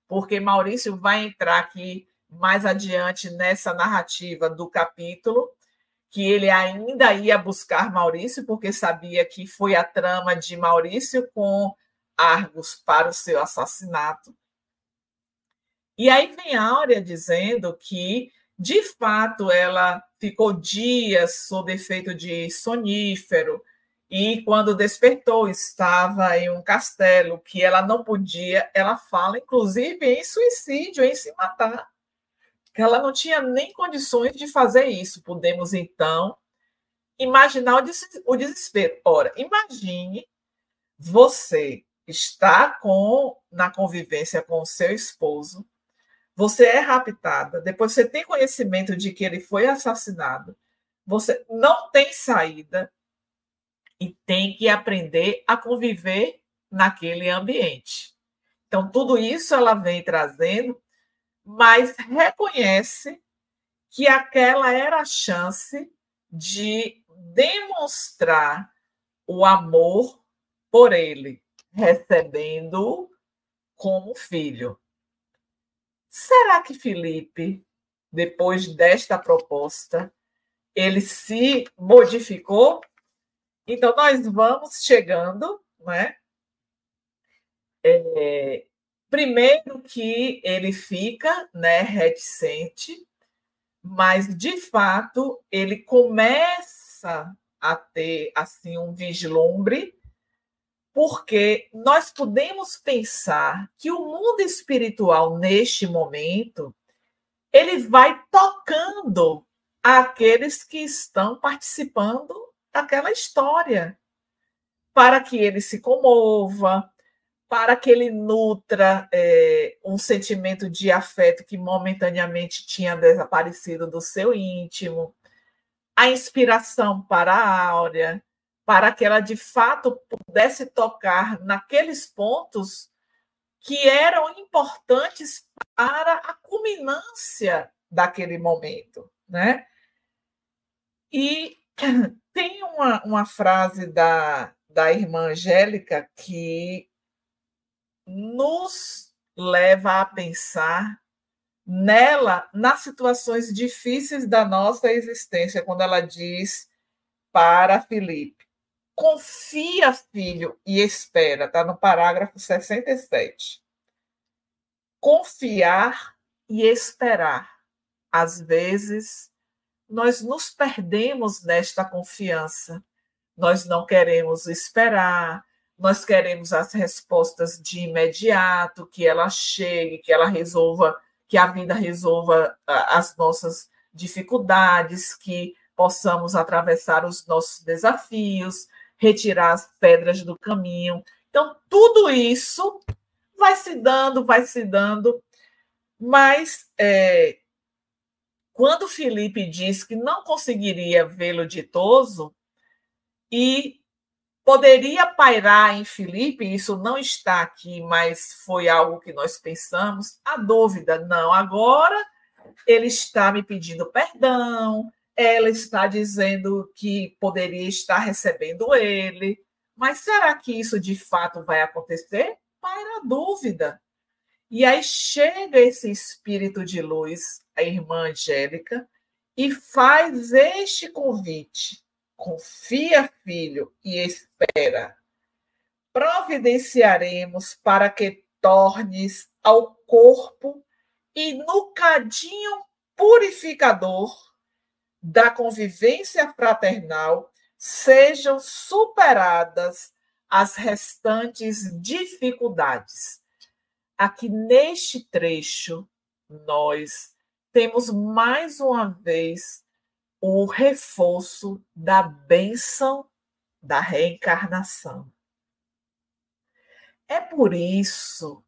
porque Maurício vai entrar aqui mais adiante nessa narrativa do capítulo, que ele ainda ia buscar Maurício, porque sabia que foi a trama de Maurício com Argos para o seu assassinato. E aí vem Áurea dizendo que, de fato, ela ficou dias sob efeito de sonífero e, quando despertou, estava em um castelo que ela não podia. Ela fala, inclusive, em suicídio, em se matar que ela não tinha nem condições de fazer isso. Podemos, então, imaginar o desespero. Ora, imagine você estar com na convivência com o seu esposo, você é raptada, depois você tem conhecimento de que ele foi assassinado, você não tem saída e tem que aprender a conviver naquele ambiente. Então, tudo isso ela vem trazendo mas reconhece que aquela era a chance de demonstrar o amor por ele, recebendo como filho. Será que Felipe, depois desta proposta, ele se modificou? Então, nós vamos chegando, né? É, Primeiro que ele fica né, reticente, mas de fato ele começa a ter assim um vislumbre, porque nós podemos pensar que o mundo espiritual neste momento ele vai tocando aqueles que estão participando daquela história, para que ele se comova, para que ele nutra é, um sentimento de afeto que momentaneamente tinha desaparecido do seu íntimo, a inspiração para a Áurea, para que ela de fato pudesse tocar naqueles pontos que eram importantes para a culminância daquele momento, né? E tem uma, uma frase da, da irmã Angélica que nos leva a pensar nela nas situações difíceis da nossa existência, quando ela diz para Felipe: confia, filho, e espera, está no parágrafo 67. Confiar e esperar. Às vezes, nós nos perdemos nesta confiança. Nós não queremos esperar, nós queremos as respostas de imediato, que ela chegue, que ela resolva, que a vida resolva as nossas dificuldades, que possamos atravessar os nossos desafios, retirar as pedras do caminho. Então, tudo isso vai se dando, vai se dando, mas é, quando Felipe diz que não conseguiria vê-lo ditoso, e Poderia pairar em Felipe, isso não está aqui, mas foi algo que nós pensamos. A dúvida, não. Agora ele está me pedindo perdão, ela está dizendo que poderia estar recebendo ele. Mas será que isso de fato vai acontecer? Paira a dúvida. E aí chega esse espírito de luz, a irmã Angélica, e faz este convite Confia, filho, e espera. Providenciaremos para que tornes ao corpo e no cadinho purificador da convivência fraternal sejam superadas as restantes dificuldades. Aqui neste trecho, nós temos mais uma vez o reforço da bênção da reencarnação. É por isso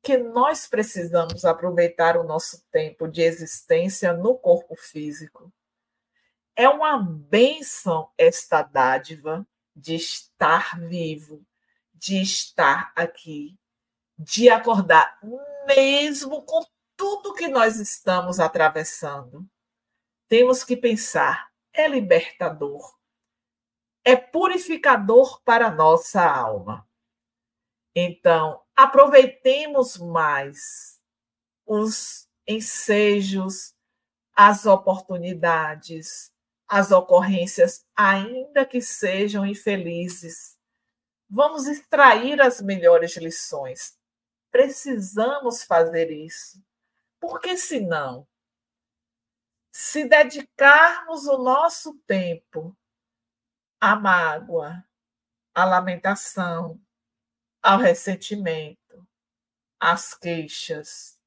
que nós precisamos aproveitar o nosso tempo de existência no corpo físico. É uma bênção esta dádiva de estar vivo, de estar aqui, de acordar, mesmo com tudo que nós estamos atravessando. Temos que pensar, é libertador, é purificador para nossa alma. Então, aproveitemos mais os ensejos, as oportunidades, as ocorrências, ainda que sejam infelizes. Vamos extrair as melhores lições. Precisamos fazer isso. Porque senão, se dedicarmos o nosso tempo à mágoa, à lamentação, ao ressentimento, às queixas.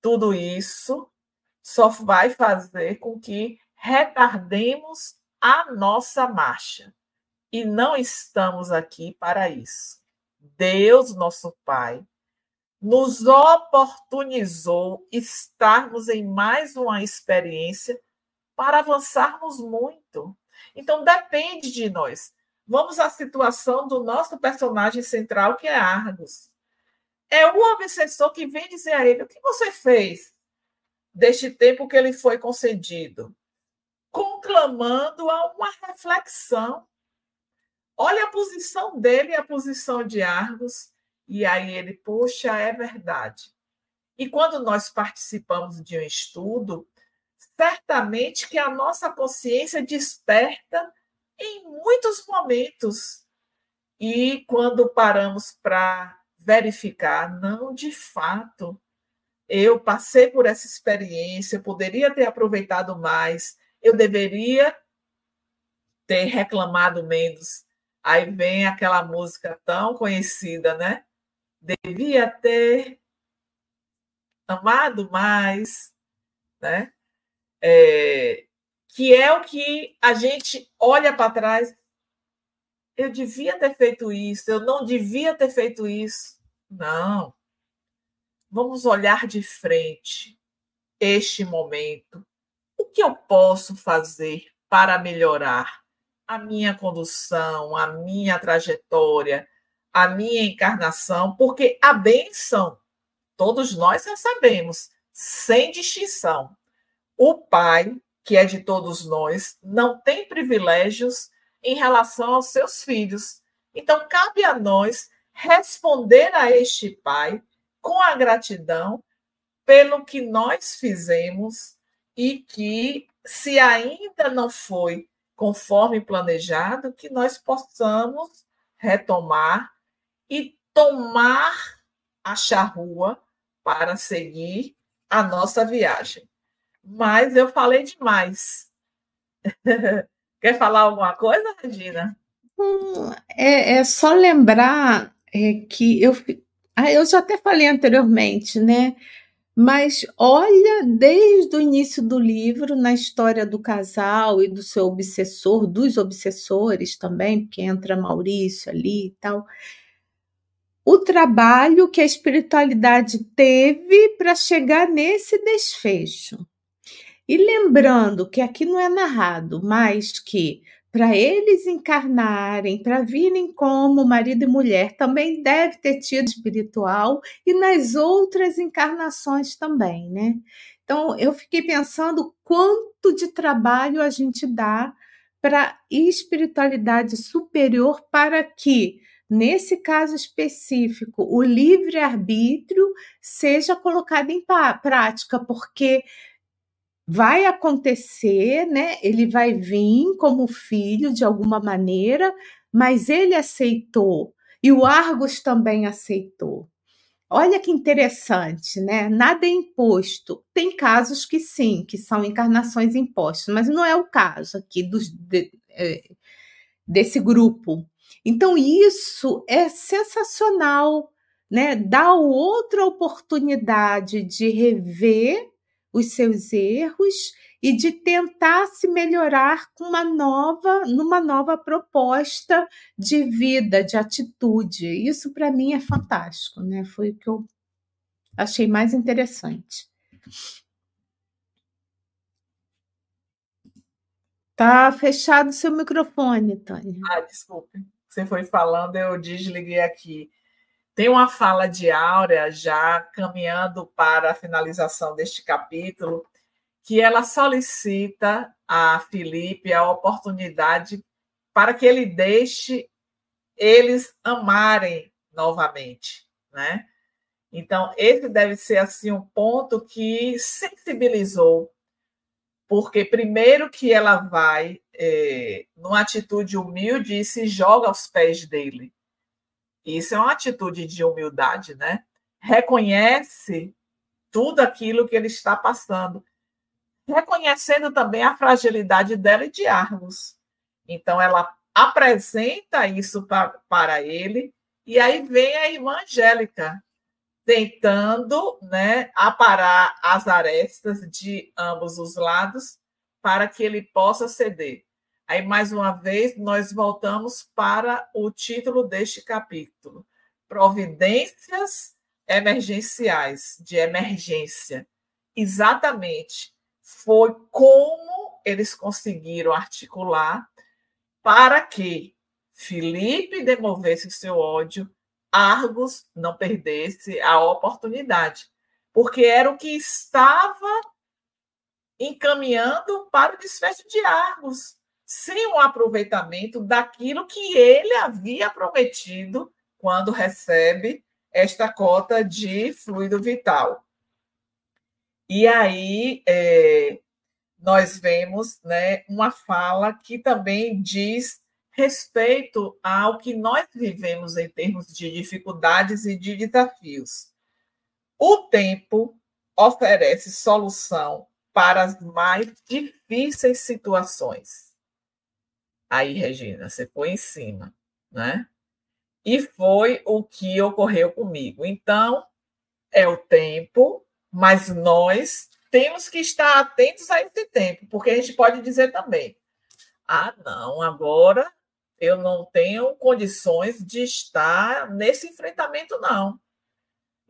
Tudo isso só vai fazer com que retardemos a nossa marcha. E não estamos aqui para isso. Deus, nosso Pai, nos oportunizou estarmos em mais uma experiência para avançarmos muito. Então, depende de nós. Vamos à situação do nosso personagem central, que é Argos. É o obsessor que vem dizer a ele: o que você fez deste tempo que ele foi concedido? Conclamando a uma reflexão. Olha a posição dele e a posição de Argos, e aí ele, poxa, é verdade. E quando nós participamos de um estudo, certamente que a nossa consciência desperta em muitos momentos. E quando paramos para verificar, não, de fato, eu passei por essa experiência, poderia ter aproveitado mais, eu deveria ter reclamado menos. Aí vem aquela música tão conhecida, né? Devia ter amado mais, né? É, que é o que a gente olha para trás. Eu devia ter feito isso, eu não devia ter feito isso. Não. Vamos olhar de frente este momento. Que eu posso fazer para melhorar a minha condução, a minha trajetória, a minha encarnação? Porque a bênção, todos nós recebemos, sem distinção. O Pai que é de todos nós, não tem privilégios em relação aos seus filhos. Então, cabe a nós responder a este Pai com a gratidão pelo que nós fizemos e que, se ainda não foi conforme planejado, que nós possamos retomar e tomar a charrua para seguir a nossa viagem mas eu falei demais. Quer falar alguma coisa, Regina? Hum, é, é, só lembrar é, que eu, ah, eu já até falei anteriormente, né? Mas olha, desde o início do livro, na história do casal e do seu obsessor, dos obsessores também, porque entra Maurício ali e tal, o trabalho que a espiritualidade teve para chegar nesse desfecho. E lembrando que aqui não é narrado, mas que para eles encarnarem, para virem como marido e mulher, também deve ter tido espiritual e nas outras encarnações também, né? Então eu fiquei pensando quanto de trabalho a gente dá para espiritualidade superior para que nesse caso específico, o livre-arbítrio seja colocado em prática, porque vai acontecer, né? Ele vai vir como filho de alguma maneira, mas ele aceitou e o Argos também aceitou. Olha que interessante, né? Nada é imposto. Tem casos que sim, que são encarnações impostas, mas não é o caso aqui dos, de, é, desse grupo. Então, isso é sensacional, né? Dá outra oportunidade de rever os seus erros e de tentar se melhorar com uma nova, numa nova proposta de vida, de atitude. Isso para mim é fantástico, né? Foi o que eu achei mais interessante. Tá fechado seu microfone, Tânia. Ah, desculpe. Você foi falando, eu desliguei aqui. Tem uma fala de Áurea já caminhando para a finalização deste capítulo, que ela solicita a Felipe a oportunidade para que ele deixe eles amarem novamente, né? Então, esse deve ser assim um ponto que sensibilizou, porque primeiro que ela vai é, numa atitude humilde e se joga aos pés dele. Isso é uma atitude de humildade, né? Reconhece tudo aquilo que ele está passando reconhecendo também a fragilidade dela e de Argos. Então, ela apresenta isso pra, para ele, e aí vem a irmã Angélica tentando né, aparar as arestas de ambos os lados para que ele possa ceder. Aí, mais uma vez, nós voltamos para o título deste capítulo: Providências emergenciais, de emergência. Exatamente. Foi como eles conseguiram articular para que Felipe demovesse seu ódio, Argos não perdesse a oportunidade, porque era o que estava encaminhando para o desfecho de Argos, sem um aproveitamento daquilo que ele havia prometido quando recebe esta cota de fluido vital. E aí é, nós vemos né, uma fala que também diz respeito ao que nós vivemos em termos de dificuldades e de desafios. O tempo oferece solução para as mais difíceis situações. Aí, Regina, você foi em cima, né? E foi o que ocorreu comigo. Então, é o tempo mas nós temos que estar atentos a esse tempo, porque a gente pode dizer também: ah, não, agora eu não tenho condições de estar nesse enfrentamento, não.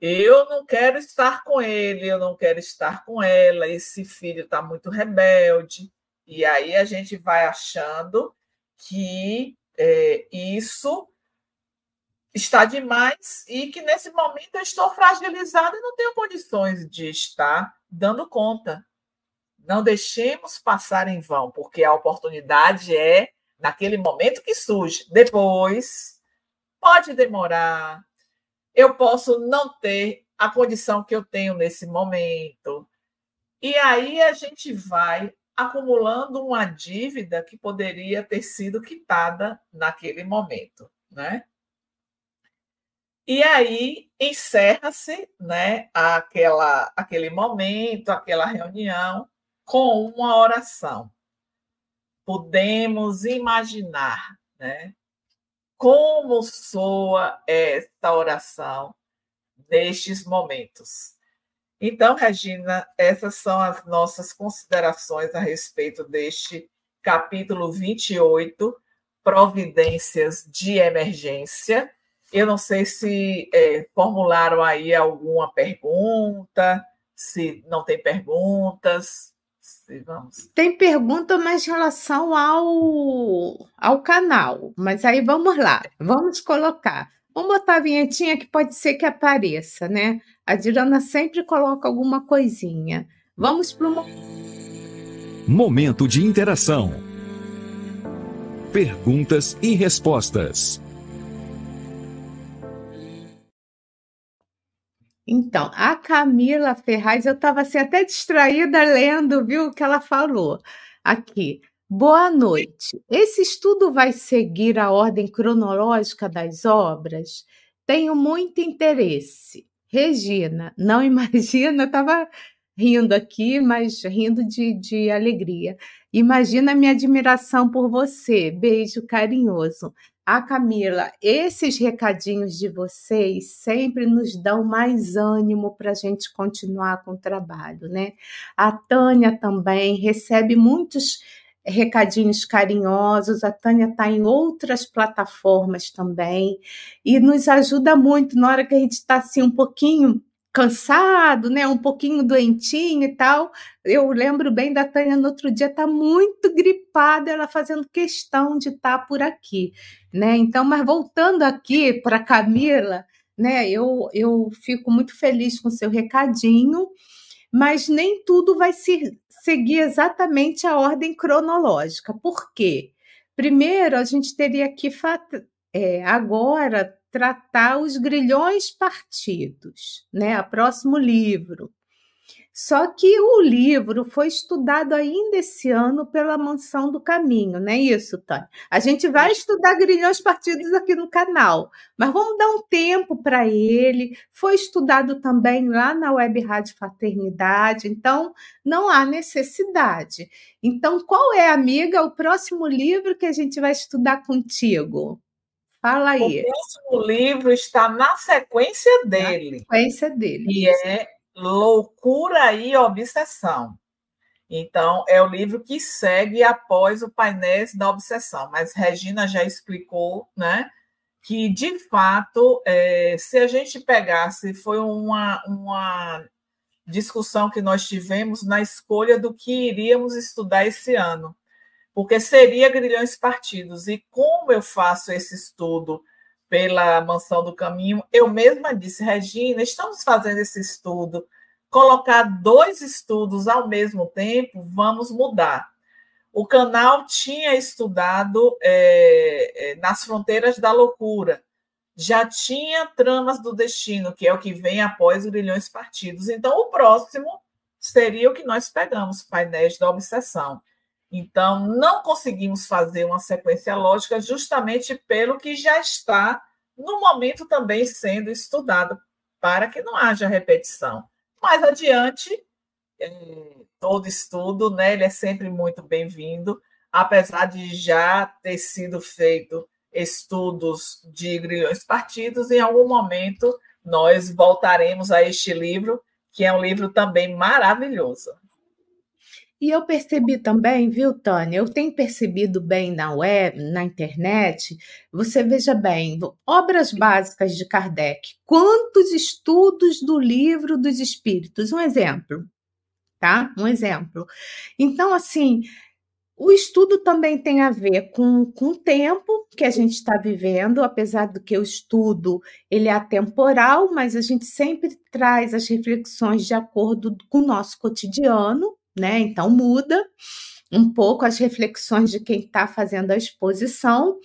Eu não quero estar com ele, eu não quero estar com ela, esse filho está muito rebelde. E aí a gente vai achando que é, isso está demais e que nesse momento eu estou fragilizada e não tenho condições de estar dando conta. Não deixemos passar em vão, porque a oportunidade é naquele momento que surge. Depois, pode demorar. Eu posso não ter a condição que eu tenho nesse momento. E aí a gente vai acumulando uma dívida que poderia ter sido quitada naquele momento, né? E aí encerra-se né, aquela, aquele momento, aquela reunião, com uma oração. Podemos imaginar né, como soa esta oração nestes momentos. Então, Regina, essas são as nossas considerações a respeito deste capítulo 28, Providências de Emergência eu não sei se é, formularam aí alguma pergunta, se não tem perguntas. Vamos. Tem pergunta, mas em relação ao, ao canal. Mas aí vamos lá, vamos colocar. Vamos botar a vinhetinha que pode ser que apareça, né? A Dirana sempre coloca alguma coisinha. Vamos para o momento de interação. Perguntas e respostas. Então, a Camila Ferraz, eu estava assim, até distraída lendo, viu, o que ela falou aqui. Boa noite. Esse estudo vai seguir a ordem cronológica das obras? Tenho muito interesse. Regina, não imagina, estava rindo aqui, mas rindo de, de alegria. Imagina a minha admiração por você. Beijo carinhoso. A Camila, esses recadinhos de vocês sempre nos dão mais ânimo para a gente continuar com o trabalho, né? A Tânia também recebe muitos recadinhos carinhosos. A Tânia está em outras plataformas também e nos ajuda muito na hora que a gente está assim um pouquinho cansado, né, um pouquinho doentinho e tal. Eu lembro bem da Tânia no outro dia tá muito gripada, ela fazendo questão de estar tá por aqui, né? Então, mas voltando aqui para Camila, né, eu eu fico muito feliz com seu recadinho, mas nem tudo vai se seguir exatamente a ordem cronológica. Por quê? Primeiro, a gente teria que é, agora tratar os grilhões partidos, né? A próximo livro. Só que o livro foi estudado ainda esse ano pela Mansão do Caminho, não é isso, Tânia? A gente vai estudar grilhões partidos aqui no canal, mas vamos dar um tempo para ele. Foi estudado também lá na Web Rádio Fraternidade, então não há necessidade. Então, qual é, amiga, o próximo livro que a gente vai estudar contigo? Fala aí. O próximo livro está na sequência dele. Na sequência dele. E é Loucura e Obsessão. Então, é o livro que segue após o painel da obsessão. Mas Regina já explicou, né? Que, de fato, é, se a gente pegasse, foi uma, uma discussão que nós tivemos na escolha do que iríamos estudar esse ano porque seria grilhões partidos. E como eu faço esse estudo pela Mansão do Caminho, eu mesma disse, Regina, estamos fazendo esse estudo, colocar dois estudos ao mesmo tempo, vamos mudar. O canal tinha estudado é, é, nas fronteiras da loucura, já tinha tramas do destino, que é o que vem após grilhões partidos. Então, o próximo seria o que nós pegamos, painéis da obsessão. Então, não conseguimos fazer uma sequência lógica justamente pelo que já está no momento também sendo estudado, para que não haja repetição. Mais adiante, é, todo estudo, né, ele é sempre muito bem-vindo, apesar de já ter sido feito estudos de grilhões partidos, em algum momento nós voltaremos a este livro, que é um livro também maravilhoso. E eu percebi também, viu, Tânia? Eu tenho percebido bem na web, na internet, você veja bem, obras básicas de Kardec. Quantos estudos do livro dos espíritos? Um exemplo, tá? Um exemplo. Então, assim, o estudo também tem a ver com, com o tempo que a gente está vivendo, apesar do que o estudo ele é atemporal, mas a gente sempre traz as reflexões de acordo com o nosso cotidiano, né? Então muda um pouco as reflexões de quem está fazendo a exposição.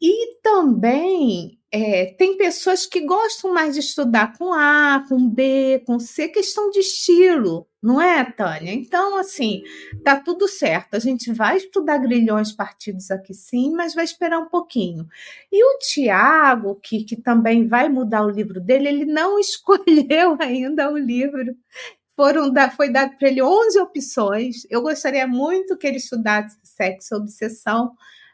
E também é, tem pessoas que gostam mais de estudar com A, com B, com C, questão de estilo, não é, Tânia? Então, assim, tá tudo certo. A gente vai estudar grilhões partidos aqui sim, mas vai esperar um pouquinho. E o Tiago, que, que também vai mudar o livro dele, ele não escolheu ainda o livro foram da, foi dado para ele 11 opções. Eu gostaria muito que ele estudasse sexo obsessão,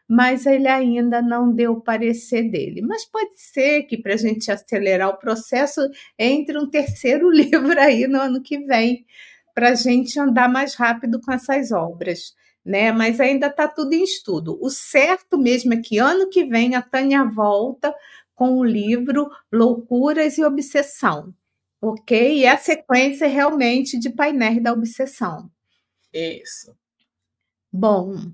mas ele ainda não deu o parecer dele. Mas pode ser que, para a gente acelerar o processo, entre um terceiro livro aí no ano que vem, para a gente andar mais rápido com essas obras. Né? Mas ainda está tudo em estudo. O certo mesmo é que ano que vem a Tânia volta com o livro Loucuras e Obsessão. Ok? E a sequência é realmente de painéis da obsessão. Isso. Bom,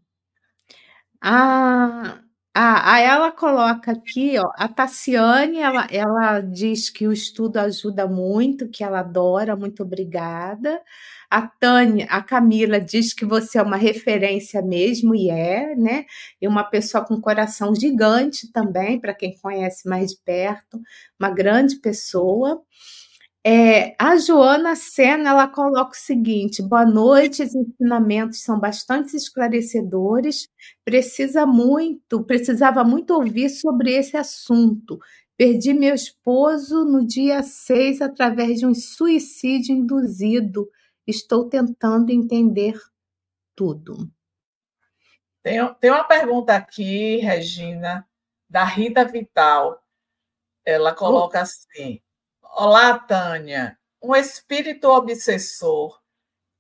a, a, a ela coloca aqui, ó, a Tassiane, ela, ela diz que o estudo ajuda muito, que ela adora, muito obrigada. A Tânia, a Camila diz que você é uma referência mesmo, e é, né? E uma pessoa com coração gigante também, para quem conhece mais de perto, uma grande pessoa. É, a Joana Sena ela coloca o seguinte: boa noite, os ensinamentos são bastante esclarecedores. Precisa muito, precisava muito ouvir sobre esse assunto. Perdi meu esposo no dia 6 através de um suicídio induzido. Estou tentando entender tudo. Tem, tem uma pergunta aqui, Regina, da Rita Vital. Ela coloca assim: Olá, Tânia. Um espírito obsessor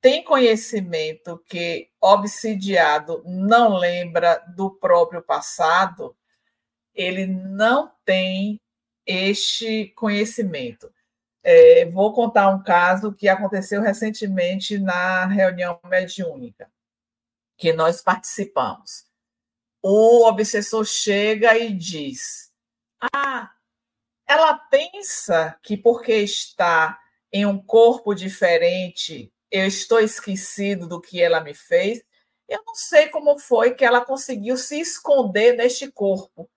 tem conhecimento que obsidiado não lembra do próprio passado? Ele não tem este conhecimento. É, vou contar um caso que aconteceu recentemente na reunião mediúnica que nós participamos. O obsessor chega e diz: Ah, ela pensa que porque está em um corpo diferente, eu estou esquecido do que ela me fez. Eu não sei como foi que ela conseguiu se esconder neste corpo.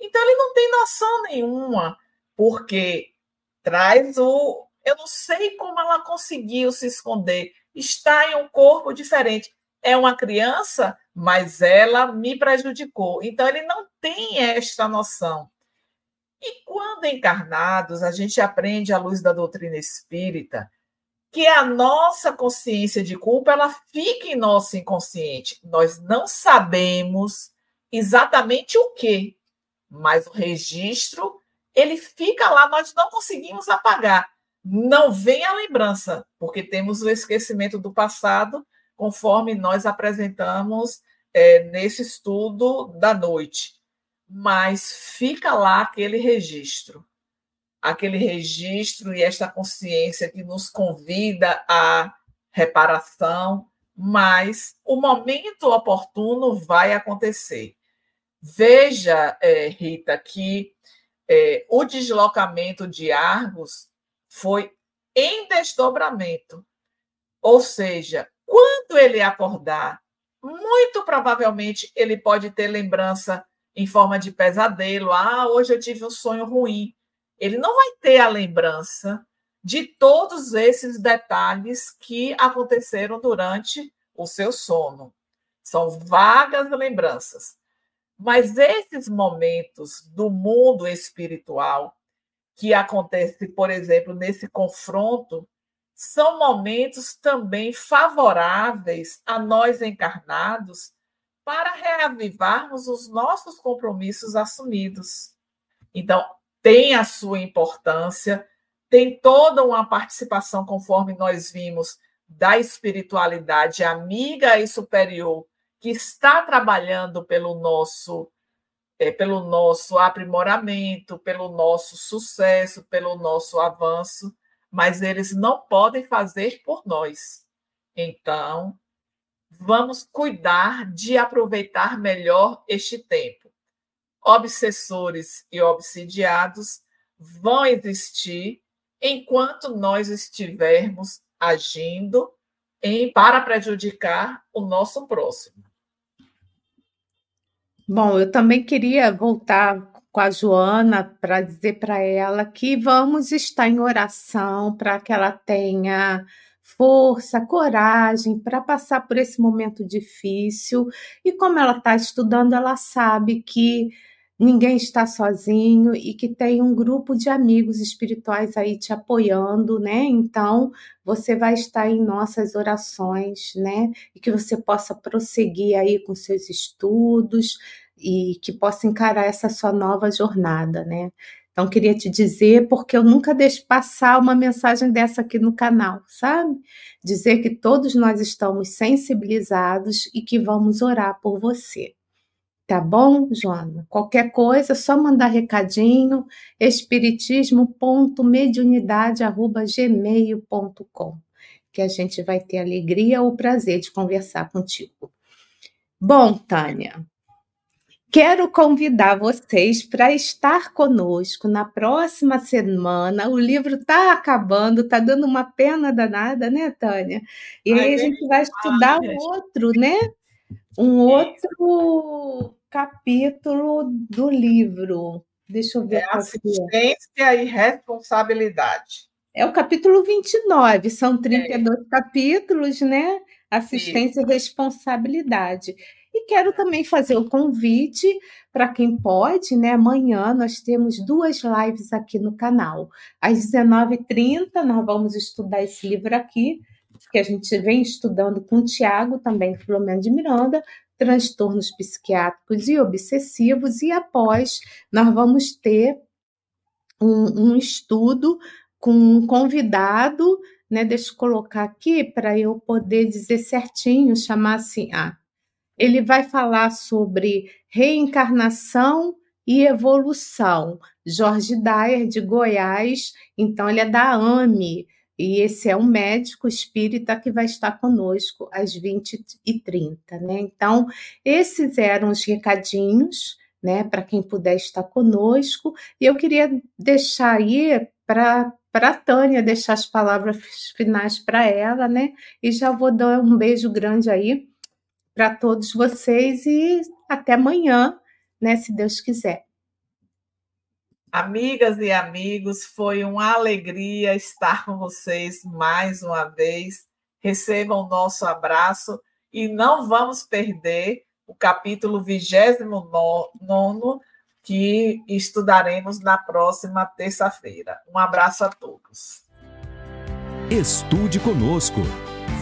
Então ele não tem noção nenhuma, porque traz o. Eu não sei como ela conseguiu se esconder. Está em um corpo diferente é uma criança, mas ela me prejudicou. Então, ele não tem esta noção. E quando encarnados, a gente aprende à luz da doutrina espírita que a nossa consciência de culpa ela fica em nosso inconsciente. Nós não sabemos exatamente o que, mas o registro ele fica lá, nós não conseguimos apagar. Não vem a lembrança, porque temos o esquecimento do passado conforme nós apresentamos é, nesse estudo da noite. Mas fica lá aquele registro, aquele registro e esta consciência que nos convida à reparação, mas o momento oportuno vai acontecer. Veja, é, Rita, que é, o deslocamento de Argos foi em desdobramento, ou seja, quando ele acordar, muito provavelmente ele pode ter lembrança em forma de pesadelo. Ah, hoje eu tive um sonho ruim. Ele não vai ter a lembrança de todos esses detalhes que aconteceram durante o seu sono. São vagas lembranças. Mas esses momentos do mundo espiritual que acontece, por exemplo, nesse confronto são momentos também favoráveis a nós encarnados para reavivarmos os nossos compromissos assumidos. Então, tem a sua importância, tem toda uma participação, conforme nós vimos, da espiritualidade amiga e superior que está trabalhando pelo nosso é, pelo nosso aprimoramento, pelo nosso sucesso, pelo nosso avanço mas eles não podem fazer por nós. Então, vamos cuidar de aproveitar melhor este tempo. Obsessores e obsidiados vão existir enquanto nós estivermos agindo em, para prejudicar o nosso próximo. Bom, eu também queria voltar com a Joana para dizer para ela que vamos estar em oração para que ela tenha força, coragem para passar por esse momento difícil. E como ela está estudando, ela sabe que ninguém está sozinho e que tem um grupo de amigos espirituais aí te apoiando, né? Então, você vai estar em nossas orações, né? E que você possa prosseguir aí com seus estudos, e que possa encarar essa sua nova jornada, né? Então, queria te dizer, porque eu nunca deixo passar uma mensagem dessa aqui no canal, sabe? Dizer que todos nós estamos sensibilizados e que vamos orar por você. Tá bom, Joana? Qualquer coisa, é só mandar recadinho, espiritismo.mediunidade.gmail.com, que a gente vai ter alegria ou prazer de conversar contigo. Bom, Tânia, Quero convidar vocês para estar conosco na próxima semana. O livro está acabando, está dando uma pena danada, né, Tânia? E Ai, aí a gente vai estudar um outro, né? Um outro capítulo do livro. Deixa eu ver. É assistência e responsabilidade. É o capítulo 29, são 32 é. capítulos, né? Assistência Sim. e responsabilidade. E quero também fazer o convite para quem pode, né? Amanhã nós temos duas lives aqui no canal. Às 19h30, nós vamos estudar esse livro aqui, que a gente vem estudando com o Tiago, também Filomeno de Miranda, transtornos psiquiátricos e obsessivos, e após nós vamos ter um, um estudo com um convidado, né? Deixa eu colocar aqui para eu poder dizer certinho, chamar assim, ah, ele vai falar sobre reencarnação e evolução. Jorge Dyer, de Goiás, então ele é da AME, e esse é um médico espírita que vai estar conosco às 20h30, né? Então, esses eram os recadinhos, né, para quem puder estar conosco, e eu queria deixar aí para a Tânia deixar as palavras finais para ela, né? E já vou dar um beijo grande aí para todos vocês e até amanhã, né, se Deus quiser. Amigas e amigos, foi uma alegria estar com vocês mais uma vez. Recebam o nosso abraço e não vamos perder o capítulo 29 que estudaremos na próxima terça-feira. Um abraço a todos. Estude conosco.